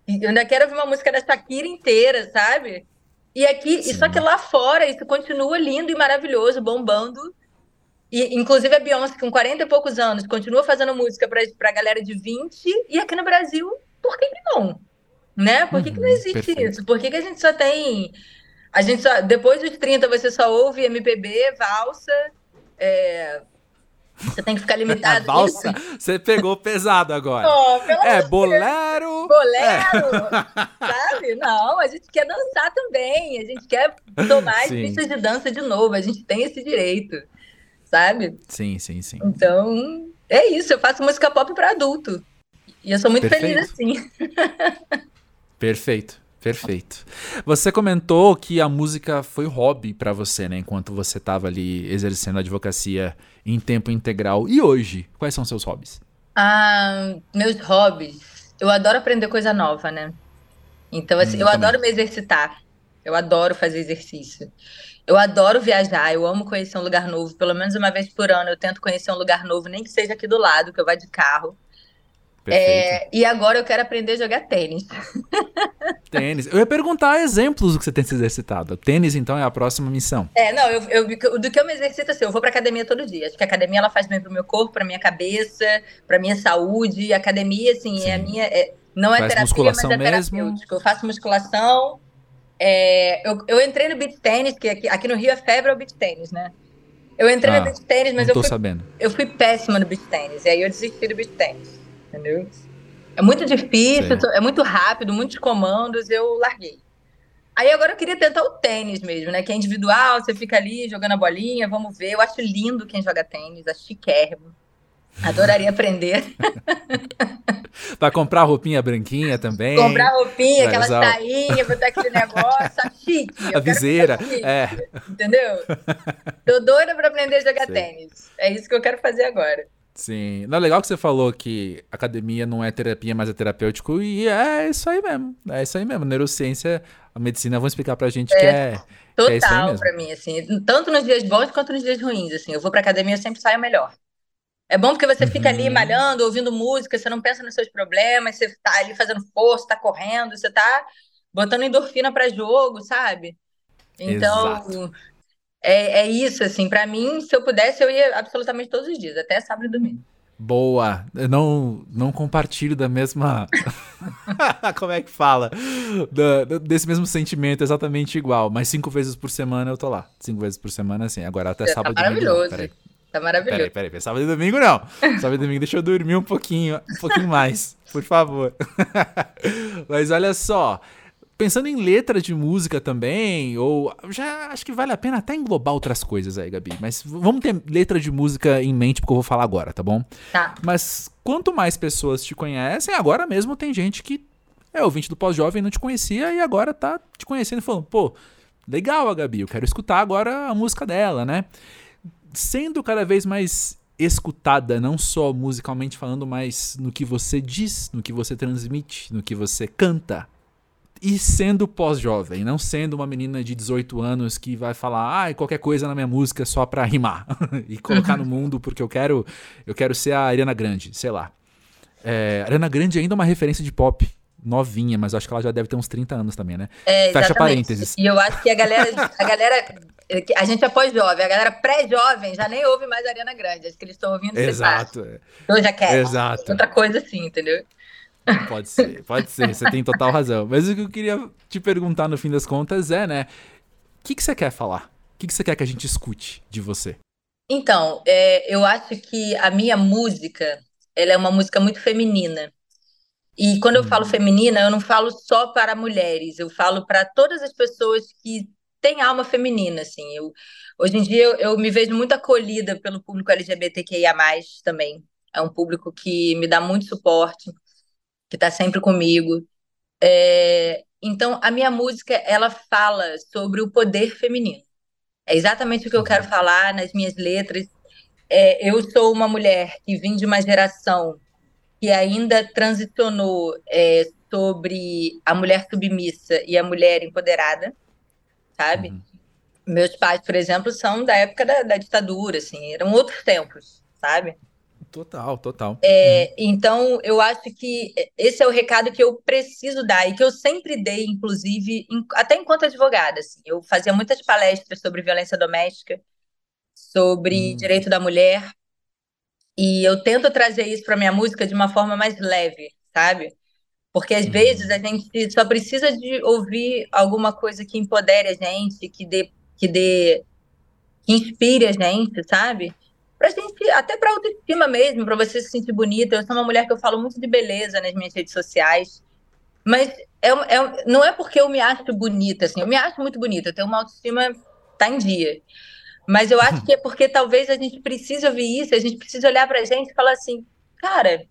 Eu ainda quero ouvir uma música da Shakira inteira, sabe? E aqui, Sim. só que lá fora, isso continua lindo e maravilhoso, bombando. E, inclusive a Beyoncé, com 40 e poucos anos, continua fazendo música pra, pra galera de 20, e aqui no Brasil por que, que não? Né? Por que, uhum, que não uhum, existe perfeito. isso? Por que, que a gente só tem. A gente só. Depois dos 30, você só ouve MPB, valsa. É... Você tem que ficar limitado. valsa? Você pegou pesado agora. Oh, é, bolero. Bolero. É. Sabe? Não, a gente quer dançar também. A gente quer tomar as pistas de dança de novo. A gente tem esse direito. sabe? Sim, sim, sim. Então, é isso, eu faço música pop para adulto. E eu sou muito Perfeito. feliz assim. Perfeito. Perfeito. Você comentou que a música foi hobby para você, né? Enquanto você estava ali exercendo a advocacia em tempo integral. E hoje, quais são seus hobbies? Ah, meus hobbies. Eu adoro aprender coisa nova, né? Então, assim, hum, eu, eu adoro me exercitar. Eu adoro fazer exercício. Eu adoro viajar, eu amo conhecer um lugar novo. Pelo menos uma vez por ano eu tento conhecer um lugar novo, nem que seja aqui do lado, que eu vá de carro. É, e agora eu quero aprender a jogar tênis. Tênis. Eu ia perguntar exemplos do que você tem se exercitado. Tênis, então, é a próxima missão. É, não, eu, eu, do que eu me exercito, assim, eu vou pra academia todo dia. Acho que a academia ela faz bem pro meu corpo, pra minha cabeça, pra minha saúde. A academia, assim, Sim. é a minha. É, não é faz terapia, mas é terapêutico. Eu faço musculação. É, eu, eu entrei no beat tênis, que aqui, aqui no Rio é febre é o beat tênis, né? Eu entrei ah, no beat tênis, mas eu fui, sabendo. eu fui péssima no beat tênis. E aí eu desisti do beat tênis entendeu? É muito difícil, Sim. é muito rápido, muitos comandos, eu larguei. Aí agora eu queria tentar o tênis mesmo, né? Que é individual, você fica ali jogando a bolinha, vamos ver. Eu acho lindo quem joga tênis, acho chiquérrimo. Adoraria aprender. Vai comprar roupinha branquinha também. Comprar roupinha, aquela sainha, botar aquele negócio, chique. A viseira, chique, é. Entendeu? Tô doida pra aprender a jogar Sim. tênis. É isso que eu quero fazer agora. Sim. Não, é legal que você falou que academia não é terapia, mas é terapêutico. E é isso aí mesmo. É isso aí mesmo. Neurociência, a medicina vão explicar pra gente é, que é. Total que é pra mim, assim. Tanto nos dias bons quanto nos dias ruins. Assim. Eu vou pra academia, eu sempre saio melhor. É bom porque você fica ali uhum. malhando, ouvindo música, você não pensa nos seus problemas, você tá ali fazendo força, tá correndo, você tá botando endorfina para jogo, sabe? Então, Exato. É, é isso, assim, para mim, se eu pudesse, eu ia absolutamente todos os dias, até sábado e domingo. Boa. Eu não, não compartilho da mesma. Como é que fala? Da, desse mesmo sentimento, exatamente igual. Mas cinco vezes por semana eu tô lá. Cinco vezes por semana, assim. Agora até tá sábado e domingo. Maravilhoso. Peraí. Tá maravilhoso. Peraí, peraí, peraí. Sábado e domingo não. Sábado e domingo deixa eu dormir um pouquinho, um pouquinho mais, por favor. Mas olha só pensando em letra de música também, ou já acho que vale a pena até englobar outras coisas aí, Gabi. Mas vamos ter letra de música em mente porque eu vou falar agora, tá bom? Tá. Mas quanto mais pessoas te conhecem, agora mesmo tem gente que é ouvinte do pós-jovem não te conhecia e agora tá te conhecendo e falando, pô, legal a Gabi, eu quero escutar agora a música dela, né? Sendo cada vez mais escutada, não só musicalmente falando, mas no que você diz, no que você transmite, no que você canta, e sendo pós-jovem, não sendo uma menina de 18 anos que vai falar, ah, qualquer coisa na minha música só pra rimar e colocar no mundo porque eu quero, eu quero ser a Ariana Grande, sei lá. É, Ariana Grande ainda é uma referência de pop novinha, mas acho que ela já deve ter uns 30 anos também, né? É, Fecha parênteses. E eu acho que a galera, a galera, a gente é pós-jovem, a galera pré-jovem já nem ouve mais a Ariana Grande, acho que eles estão ouvindo Exato. Então já quer. Exato. Outra coisa assim, entendeu? Pode ser, pode ser, você tem total razão. Mas o que eu queria te perguntar no fim das contas é, né? O que, que você quer falar? O que, que você quer que a gente escute de você? Então, é, eu acho que a minha música, ela é uma música muito feminina. E quando eu falo hum. feminina, eu não falo só para mulheres, eu falo para todas as pessoas que têm alma feminina, assim. Eu, hoje em dia eu, eu me vejo muito acolhida pelo público LGBTQIA+, também. É um público que me dá muito suporte que está sempre comigo. É, então, a minha música, ela fala sobre o poder feminino. É exatamente o que eu quero falar nas minhas letras. É, eu sou uma mulher que vim de uma geração que ainda transicionou é, sobre a mulher submissa e a mulher empoderada, sabe? Uhum. Meus pais, por exemplo, são da época da, da ditadura, assim, eram outros tempos, sabe? Total, total. É, uhum. Então, eu acho que esse é o recado que eu preciso dar e que eu sempre dei, inclusive, em, até enquanto advogada. Assim, eu fazia muitas palestras sobre violência doméstica, sobre hum. direito da mulher, e eu tento trazer isso para minha música de uma forma mais leve, sabe? Porque às hum. vezes a gente só precisa de ouvir alguma coisa que empodere a gente, que dê, que dê, que inspire a gente, sabe? Pra gente, até pra autoestima mesmo, pra você se sentir bonita. Eu sou uma mulher que eu falo muito de beleza nas minhas redes sociais. Mas é, é, não é porque eu me acho bonita, assim, eu me acho muito bonita, eu tenho uma autoestima tá em dia. Mas eu acho que é porque talvez a gente precise ouvir isso, a gente precisa olhar pra gente e falar assim, cara,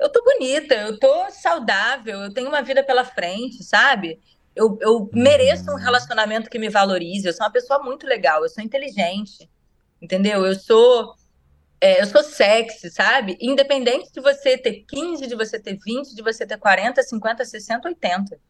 eu tô bonita, eu tô saudável, eu tenho uma vida pela frente, sabe? Eu, eu mereço um uhum. relacionamento que me valorize, eu sou uma pessoa muito legal, eu sou inteligente, entendeu? Eu sou é, eu sou sexy, sabe? Independente de você ter 15, de você ter 20, de você ter 40, 50, 60, 80.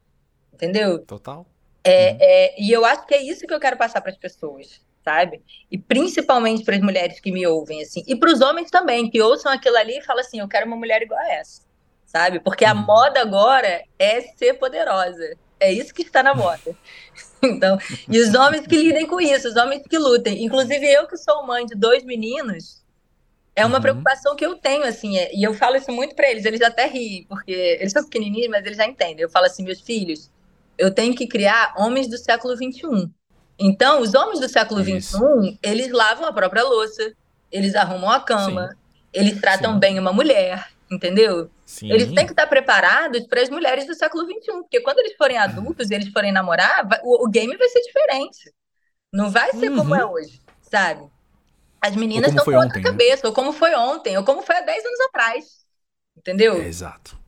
Entendeu? Total. É, uhum. é, e eu acho que é isso que eu quero passar para as pessoas, sabe? E principalmente para as mulheres que me ouvem, assim. E para os homens também, que ouçam aquilo ali e falam assim: eu quero uma mulher igual a essa, sabe? Porque a uhum. moda agora é ser poderosa. É isso que está na moda. Então, e os homens que lidem com isso, os homens que lutem. Inclusive, eu que sou mãe de dois meninos, é uma uhum. preocupação que eu tenho, assim, é, e eu falo isso muito para eles, eles até riem, porque eles são pequenininhos, mas eles já entendem. Eu falo assim, meus filhos, eu tenho que criar homens do século XXI. Então, os homens do século XXI, eles lavam a própria louça, eles arrumam a cama, Sim. eles tratam Sim. bem uma mulher, entendeu? Sim. Eles têm que estar preparados para as mulheres do século XXI, porque quando eles forem adultos e eles forem namorar, o, o, game vai ser diferente. Não vai ser uhum. como é hoje, sabe? As meninas estão com outra né? cabeça, ou como foi ontem, ou como foi há 10 anos atrás. Entendeu? É, exato.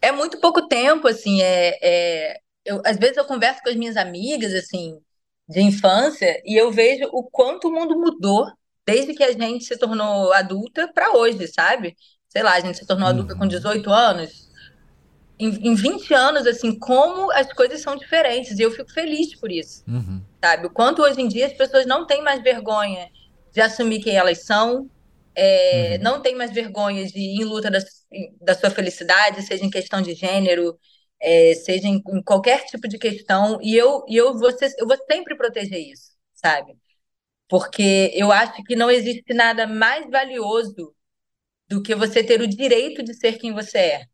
É muito pouco tempo, assim. É, é, eu, às vezes eu converso com as minhas amigas, assim, de infância, e eu vejo o quanto o mundo mudou desde que a gente se tornou adulta para hoje, sabe? Sei lá, a gente se tornou adulta com 18 uhum. anos. Em, em 20 anos, assim, como as coisas são diferentes. E eu fico feliz por isso. Uhum. Sabe? O quanto hoje em dia as pessoas não têm mais vergonha de assumir quem elas são, é, uhum. não tem mais vergonha de ir em luta da, da sua felicidade, seja em questão de gênero, é, seja em, em, qualquer tipo de questão, e eu, e eu, vou, ser, eu vou sempre proteger isso, sabe? Porque eu acho que não existe nada mais valioso do que você ter o direito de ser quem você é,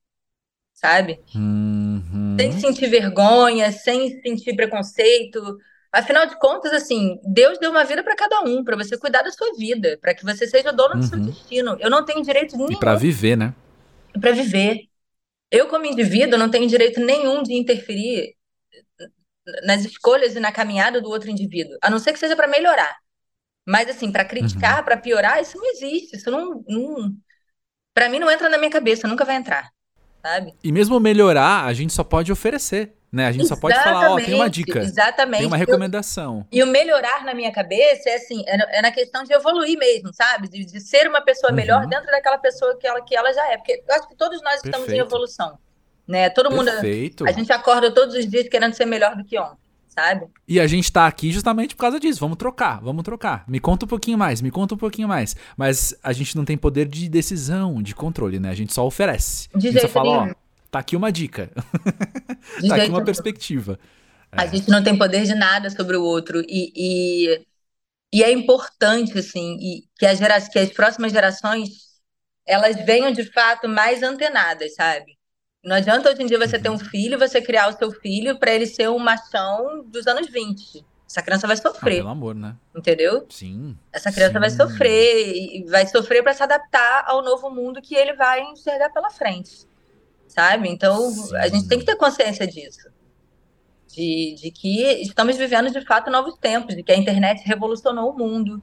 sabe? Uhum. Sem sentir vergonha, sem sentir preconceito, Afinal de contas, assim, Deus deu uma vida para cada um, para você cuidar da sua vida, para que você seja dono uhum. do seu uhum. destino. Eu não tenho direito nenhum. E para viver, né? Para viver. Eu, como indivíduo, não tenho direito nenhum de interferir nas escolhas e na caminhada do outro indivíduo, a não ser que seja para melhorar. Mas, assim, para criticar, uhum. para piorar, isso não existe. Isso não. não... Para mim, não entra na minha cabeça, nunca vai entrar. Sabe? E mesmo melhorar, a gente só pode oferecer. Né? A gente exatamente, só pode falar, ó, oh, tem uma dica. Exatamente. Tem uma recomendação. E o melhorar na minha cabeça é assim, é, é na questão de evoluir mesmo, sabe? De, de ser uma pessoa uhum. melhor dentro daquela pessoa que ela, que ela já é. Porque eu acho que todos nós Perfeito. estamos em evolução. Né? Todo mundo. Perfeito. A gente acorda todos os dias querendo ser melhor do que ontem. Sabe? E a gente tá aqui justamente por causa disso. Vamos trocar, vamos trocar. Me conta um pouquinho mais, me conta um pouquinho mais. Mas a gente não tem poder de decisão, de controle, né? A gente só oferece. De a gente só fala, ó, Tá aqui uma dica. tá aqui uma perspectiva. A é. gente não tem poder de nada sobre o outro. E, e, e é importante, assim, e que, as que as próximas gerações elas venham de fato mais antenadas, sabe? Não adianta hoje em dia você ter um uhum. filho, você criar o seu filho para ele ser um machão dos anos 20. Essa criança vai sofrer. Ah, pelo amor, né? Entendeu? Sim. Essa criança sim. vai sofrer e vai sofrer para se adaptar ao novo mundo que ele vai enxergar pela frente sabe? Então, Sim. a gente tem que ter consciência disso. De, de que estamos vivendo de fato novos tempos, de que a internet revolucionou o mundo,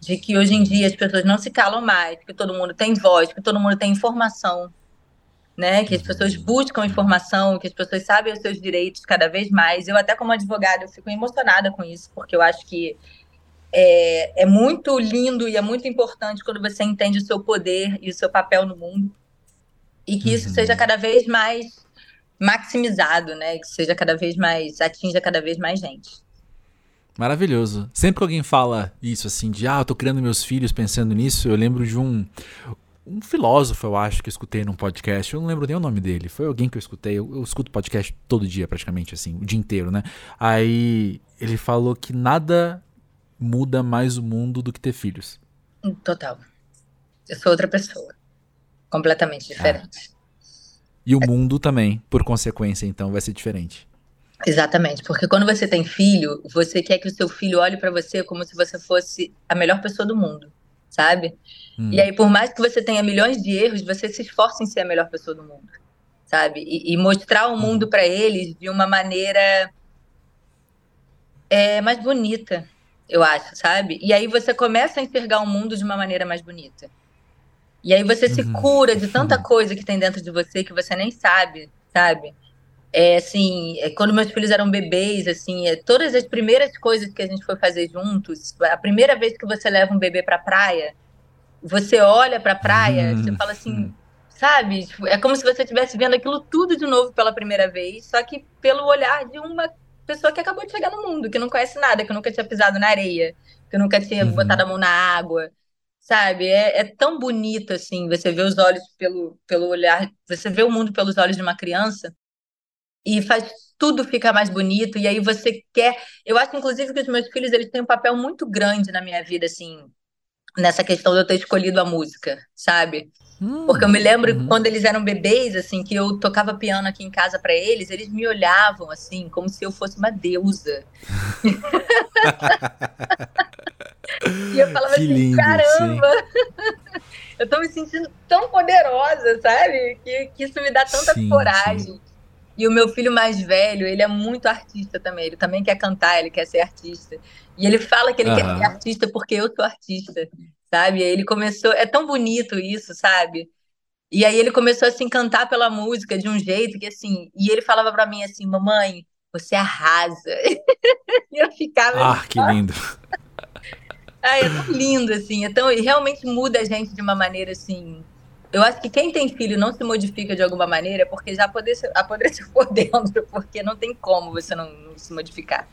de que hoje em dia as pessoas não se calam mais, que todo mundo tem voz, que todo mundo tem informação, né? Que as pessoas buscam informação, que as pessoas sabem os seus direitos cada vez mais. Eu até como advogada eu fico emocionada com isso, porque eu acho que é, é muito lindo e é muito importante quando você entende o seu poder e o seu papel no mundo e que isso uhum. seja cada vez mais maximizado, né? Que seja cada vez mais atinja cada vez mais gente. Maravilhoso. Sempre que alguém fala isso assim de ah, eu tô criando meus filhos pensando nisso, eu lembro de um um filósofo, eu acho, que eu escutei num podcast. Eu não lembro nem o nome dele. Foi alguém que eu escutei. Eu, eu escuto podcast todo dia, praticamente, assim, o dia inteiro, né? Aí ele falou que nada muda mais o mundo do que ter filhos. Total. Eu sou outra pessoa completamente é. diferente. E o mundo também, por consequência, então, vai ser diferente. Exatamente, porque quando você tem filho, você quer que o seu filho olhe para você como se você fosse a melhor pessoa do mundo, sabe? Hum. E aí, por mais que você tenha milhões de erros, você se esforça em ser a melhor pessoa do mundo, sabe? E, e mostrar o mundo hum. para eles de uma maneira é, mais bonita, eu acho, sabe? E aí você começa a enxergar o mundo de uma maneira mais bonita. E aí você se uhum. cura de tanta coisa que tem dentro de você que você nem sabe, sabe? É assim, é, quando meus filhos eram bebês, assim, é, todas as primeiras coisas que a gente foi fazer juntos, a primeira vez que você leva um bebê pra praia, você olha pra praia, uhum. você fala assim, sabe? Tipo, é como se você estivesse vendo aquilo tudo de novo pela primeira vez, só que pelo olhar de uma pessoa que acabou de chegar no mundo, que não conhece nada, que nunca tinha pisado na areia, que nunca tinha uhum. botado a mão na água, sabe? É, é, tão bonito assim, você vê os olhos pelo, pelo olhar, você vê o mundo pelos olhos de uma criança e faz tudo ficar mais bonito e aí você quer. Eu acho inclusive que os meus filhos eles têm um papel muito grande na minha vida assim, nessa questão de eu ter escolhido a música, sabe? Hum, Porque eu me lembro uhum. quando eles eram bebês, assim, que eu tocava piano aqui em casa para eles, eles me olhavam assim, como se eu fosse uma deusa. e eu falava que assim, lindo, caramba! eu tô me sentindo tão poderosa, sabe? Que, que isso me dá tanta sim, coragem. Sim. E o meu filho mais velho, ele é muito artista também. Ele também quer cantar, ele quer ser artista. E ele fala que ele uhum. quer ser artista porque eu sou artista sabe? E ele começou, é tão bonito isso, sabe? E aí ele começou a se encantar pela música de um jeito que assim, e ele falava para mim assim, mamãe, você arrasa. e eu ficava Ah, assim, que lindo. ah, é tão lindo assim, então realmente muda a gente de uma maneira assim. Eu acho que quem tem filho não se modifica de alguma maneira porque já apodreceu, apodreceu por dentro, porque não tem como você não, não se modificar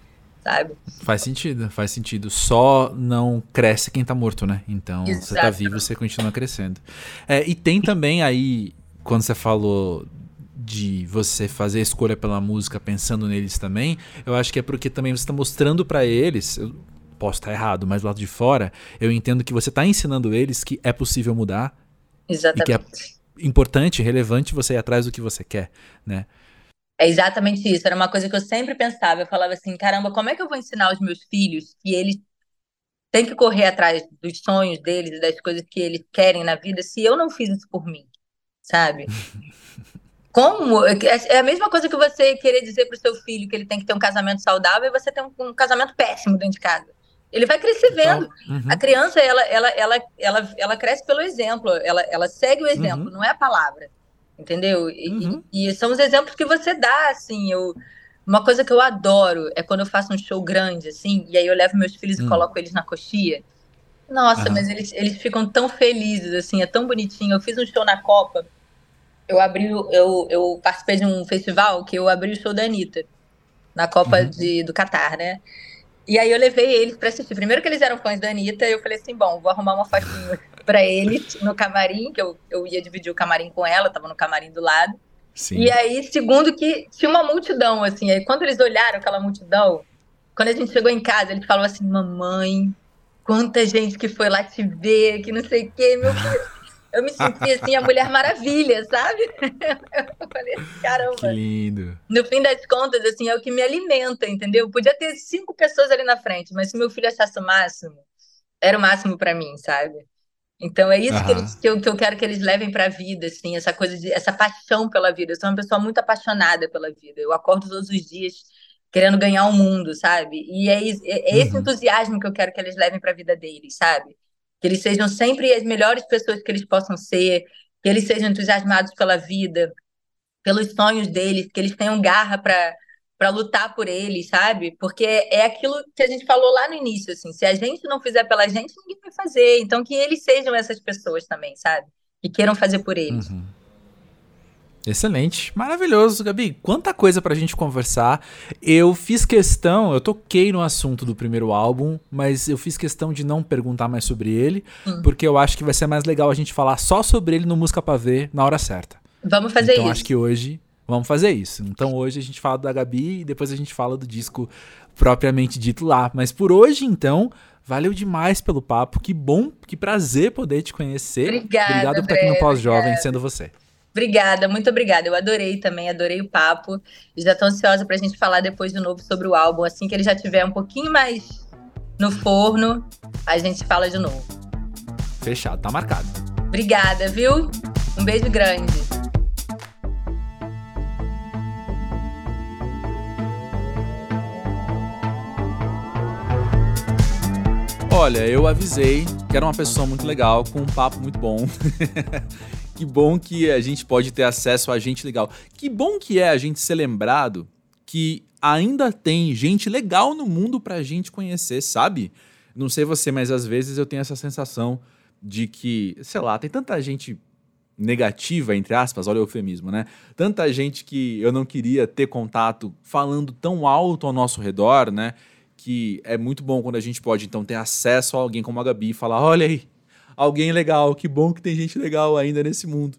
sabe? Faz sentido, faz sentido. Só não cresce quem tá morto, né? Então, Exato. você tá vivo, você continua crescendo. É, e tem também aí, quando você falou de você fazer a escolha pela música pensando neles também, eu acho que é porque também você está mostrando para eles, eu posso estar errado, mas do lado de fora, eu entendo que você está ensinando eles que é possível mudar. Exatamente. E que é importante, relevante você ir atrás do que você quer, né? É exatamente isso. Era uma coisa que eu sempre pensava. Eu falava assim: caramba, como é que eu vou ensinar os meus filhos que eles têm que correr atrás dos sonhos deles e das coisas que eles querem na vida se eu não fiz isso por mim? Sabe? Como? É, é a mesma coisa que você querer dizer para o seu filho que ele tem que ter um casamento saudável e você tem um, um casamento péssimo dentro de casa. Ele vai crescer vendo. Uhum. A criança, ela, ela, ela, ela, ela cresce pelo exemplo. Ela, ela segue o exemplo, uhum. não é a palavra entendeu? Uhum. E, e, são os exemplos que você dá, assim, eu... Uma coisa que eu adoro é quando eu faço um show grande, assim, e aí eu levo meus filhos uhum. e hum. coloco eles na coxia. Nossa, uhum. mas eles, eles ficam tão felizes, assim, é tão bonitinho. Eu fiz um show na Copa, eu abri, eu, eu participei de um festival que eu abri o show da Anitta, na Copa uhum. de, do Catar, né? E aí eu levei eles para assistir. Primeiro que eles eram fãs da Anitta, eu falei assim, bom, vou arrumar uma faixinha para eles no camarim, que eu, eu ia dividir o camarim com ela, tava no camarim do lado. Sim. E aí, segundo que tinha uma multidão, assim, aí quando eles olharam aquela multidão, quando a gente chegou em casa, eles falaram assim, mamãe, quanta gente que foi lá te ver, que não sei o quê, meu filho. Eu me senti assim, a Mulher Maravilha, sabe? Eu falei assim, caramba. Que lindo. No fim das contas, assim, é o que me alimenta, entendeu? Podia ter cinco pessoas ali na frente, mas se meu filho achasse o máximo, era o máximo para mim, sabe? Então é isso uhum. que, eles, que, eu, que eu quero que eles levem para a vida, assim, essa coisa de essa paixão pela vida. Eu sou uma pessoa muito apaixonada pela vida. Eu acordo todos os dias querendo ganhar o mundo, sabe? E é, é, é esse uhum. entusiasmo que eu quero que eles levem para a vida deles, sabe? Que eles sejam sempre as melhores pessoas que eles possam ser, que eles sejam entusiasmados pela vida, pelos sonhos deles, que eles tenham garra para para lutar por eles, sabe? Porque é aquilo que a gente falou lá no início, assim, se a gente não fizer pela gente, ninguém vai fazer. Então que eles sejam essas pessoas também, sabe? Que queiram fazer por eles. Uhum. Excelente, maravilhoso, Gabi. Quanta coisa pra gente conversar. Eu fiz questão, eu toquei no assunto do primeiro álbum, mas eu fiz questão de não perguntar mais sobre ele, hum. porque eu acho que vai ser mais legal a gente falar só sobre ele no Música Pra Ver na hora certa. Vamos fazer então, isso. Então acho que hoje Vamos fazer isso. Então hoje a gente fala da Gabi e depois a gente fala do disco propriamente dito lá. Mas por hoje, então, valeu demais pelo papo. Que bom, que prazer poder te conhecer. Obrigada. Obrigado por estar aqui no Pós-Jovem sendo você. Obrigada, muito obrigada. Eu adorei também, adorei o papo. E já estou ansiosa para a gente falar depois de novo sobre o álbum. Assim que ele já tiver um pouquinho mais no forno, a gente fala de novo. Fechado, tá marcado. Obrigada, viu? Um beijo grande. Olha, eu avisei que era uma pessoa muito legal, com um papo muito bom. que bom que a gente pode ter acesso a gente legal. Que bom que é a gente ser lembrado que ainda tem gente legal no mundo pra gente conhecer, sabe? Não sei você, mas às vezes eu tenho essa sensação de que, sei lá, tem tanta gente negativa, entre aspas, olha o eufemismo, né? Tanta gente que eu não queria ter contato falando tão alto ao nosso redor, né? que é muito bom quando a gente pode, então, ter acesso a alguém como a Gabi e falar: olha aí, alguém legal, que bom que tem gente legal ainda nesse mundo.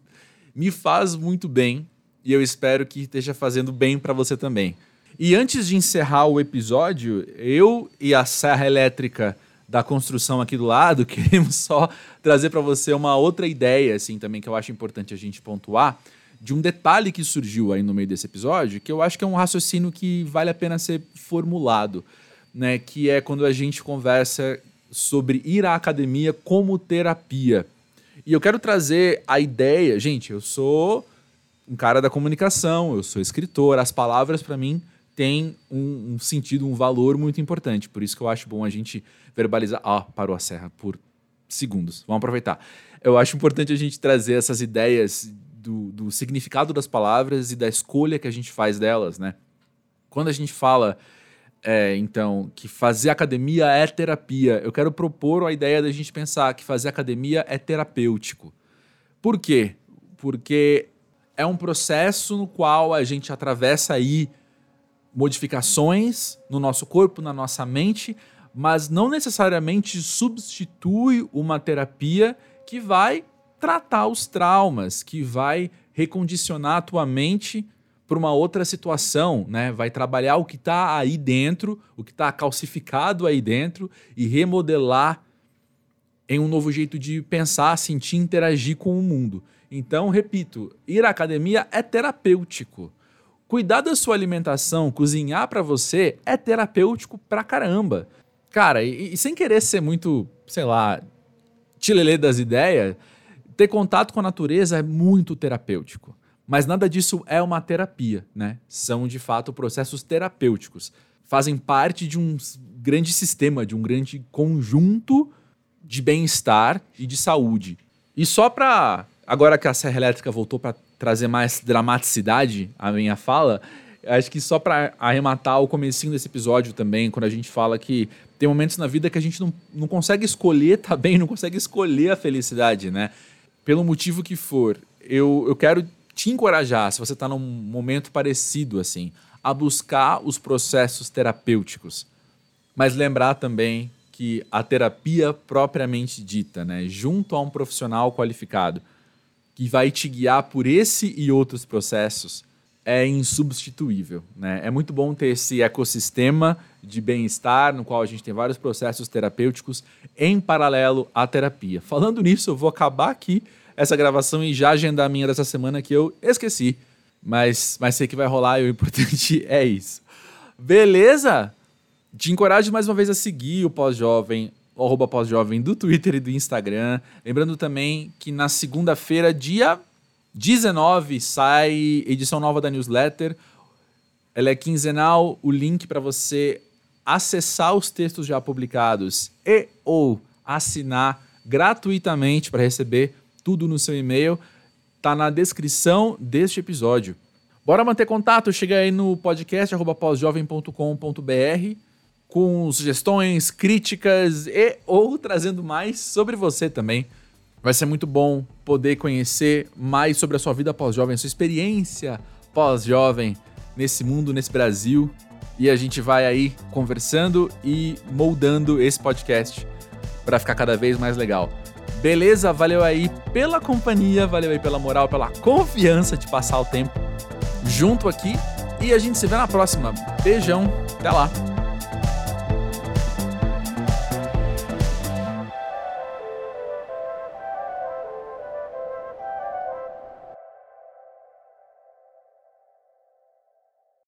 Me faz muito bem e eu espero que esteja fazendo bem para você também. E antes de encerrar o episódio, eu e a Serra Elétrica da construção aqui do lado queremos só trazer para você uma outra ideia, assim, também que eu acho importante a gente pontuar, de um detalhe que surgiu aí no meio desse episódio, que eu acho que é um raciocínio que vale a pena ser formulado né, que é quando a gente conversa sobre ir à academia como terapia. E eu quero trazer a ideia, gente, eu sou um cara da comunicação, eu sou escritor, as palavras para mim têm um, um, sentido, um valor muito importante. Por isso que eu acho bom a gente verbalizar. Ah, parou a serra por segundos. Vamos aproveitar. Eu acho importante a gente trazer essas ideias do, do significado das palavras e da escolha que a gente faz delas, né? Quando a gente fala é, então, que fazer academia é terapia. Eu quero propor a ideia da gente pensar que fazer academia é terapêutico. Por quê? Porque é um processo no qual a gente atravessa aí modificações no nosso corpo, na nossa mente, mas não necessariamente substitui uma terapia que vai tratar os traumas, que vai recondicionar a tua mente para uma outra situação, né? Vai trabalhar o que está aí dentro, o que está calcificado aí dentro e remodelar em um novo jeito de pensar, sentir, interagir com o mundo. Então, repito, ir à academia é terapêutico. Cuidar da sua alimentação, cozinhar para você é terapêutico pra caramba. Cara, e, e, sem querer ser muito, sei lá, tilelê das ideias, ter contato com a natureza é muito terapêutico. Mas nada disso é uma terapia, né? São de fato processos terapêuticos. Fazem parte de um grande sistema, de um grande conjunto de bem-estar e de saúde. E só para agora que a Serra Elétrica voltou para trazer mais dramaticidade à minha fala, acho que só para arrematar o comecinho desse episódio também, quando a gente fala que tem momentos na vida que a gente não, não consegue escolher tá bem, não consegue escolher a felicidade, né? Pelo motivo que for. Eu, eu quero te encorajar, se você está num momento parecido assim, a buscar os processos terapêuticos. Mas lembrar também que a terapia propriamente dita, né, junto a um profissional qualificado, que vai te guiar por esse e outros processos, é insubstituível. Né? É muito bom ter esse ecossistema de bem-estar, no qual a gente tem vários processos terapêuticos em paralelo à terapia. Falando nisso, eu vou acabar aqui essa gravação e já agendar a minha dessa semana que eu esqueci. Mas, mas sei que vai rolar e o importante é isso. Beleza? Te encorajo mais uma vez a seguir o Pós-Jovem, o arroba Pós-Jovem do Twitter e do Instagram. Lembrando também que na segunda-feira, dia 19, sai edição nova da newsletter. Ela é quinzenal, o link para você acessar os textos já publicados e ou assinar gratuitamente para receber tudo no seu e-mail, tá na descrição deste episódio. Bora manter contato, chega aí no podcast com sugestões, críticas e ou trazendo mais sobre você também. Vai ser muito bom poder conhecer mais sobre a sua vida pós-jovem, sua experiência pós-jovem nesse mundo, nesse Brasil. E a gente vai aí conversando e moldando esse podcast para ficar cada vez mais legal. Beleza? Valeu aí pela companhia, valeu aí pela moral, pela confiança de passar o tempo junto aqui. E a gente se vê na próxima. Beijão, até lá.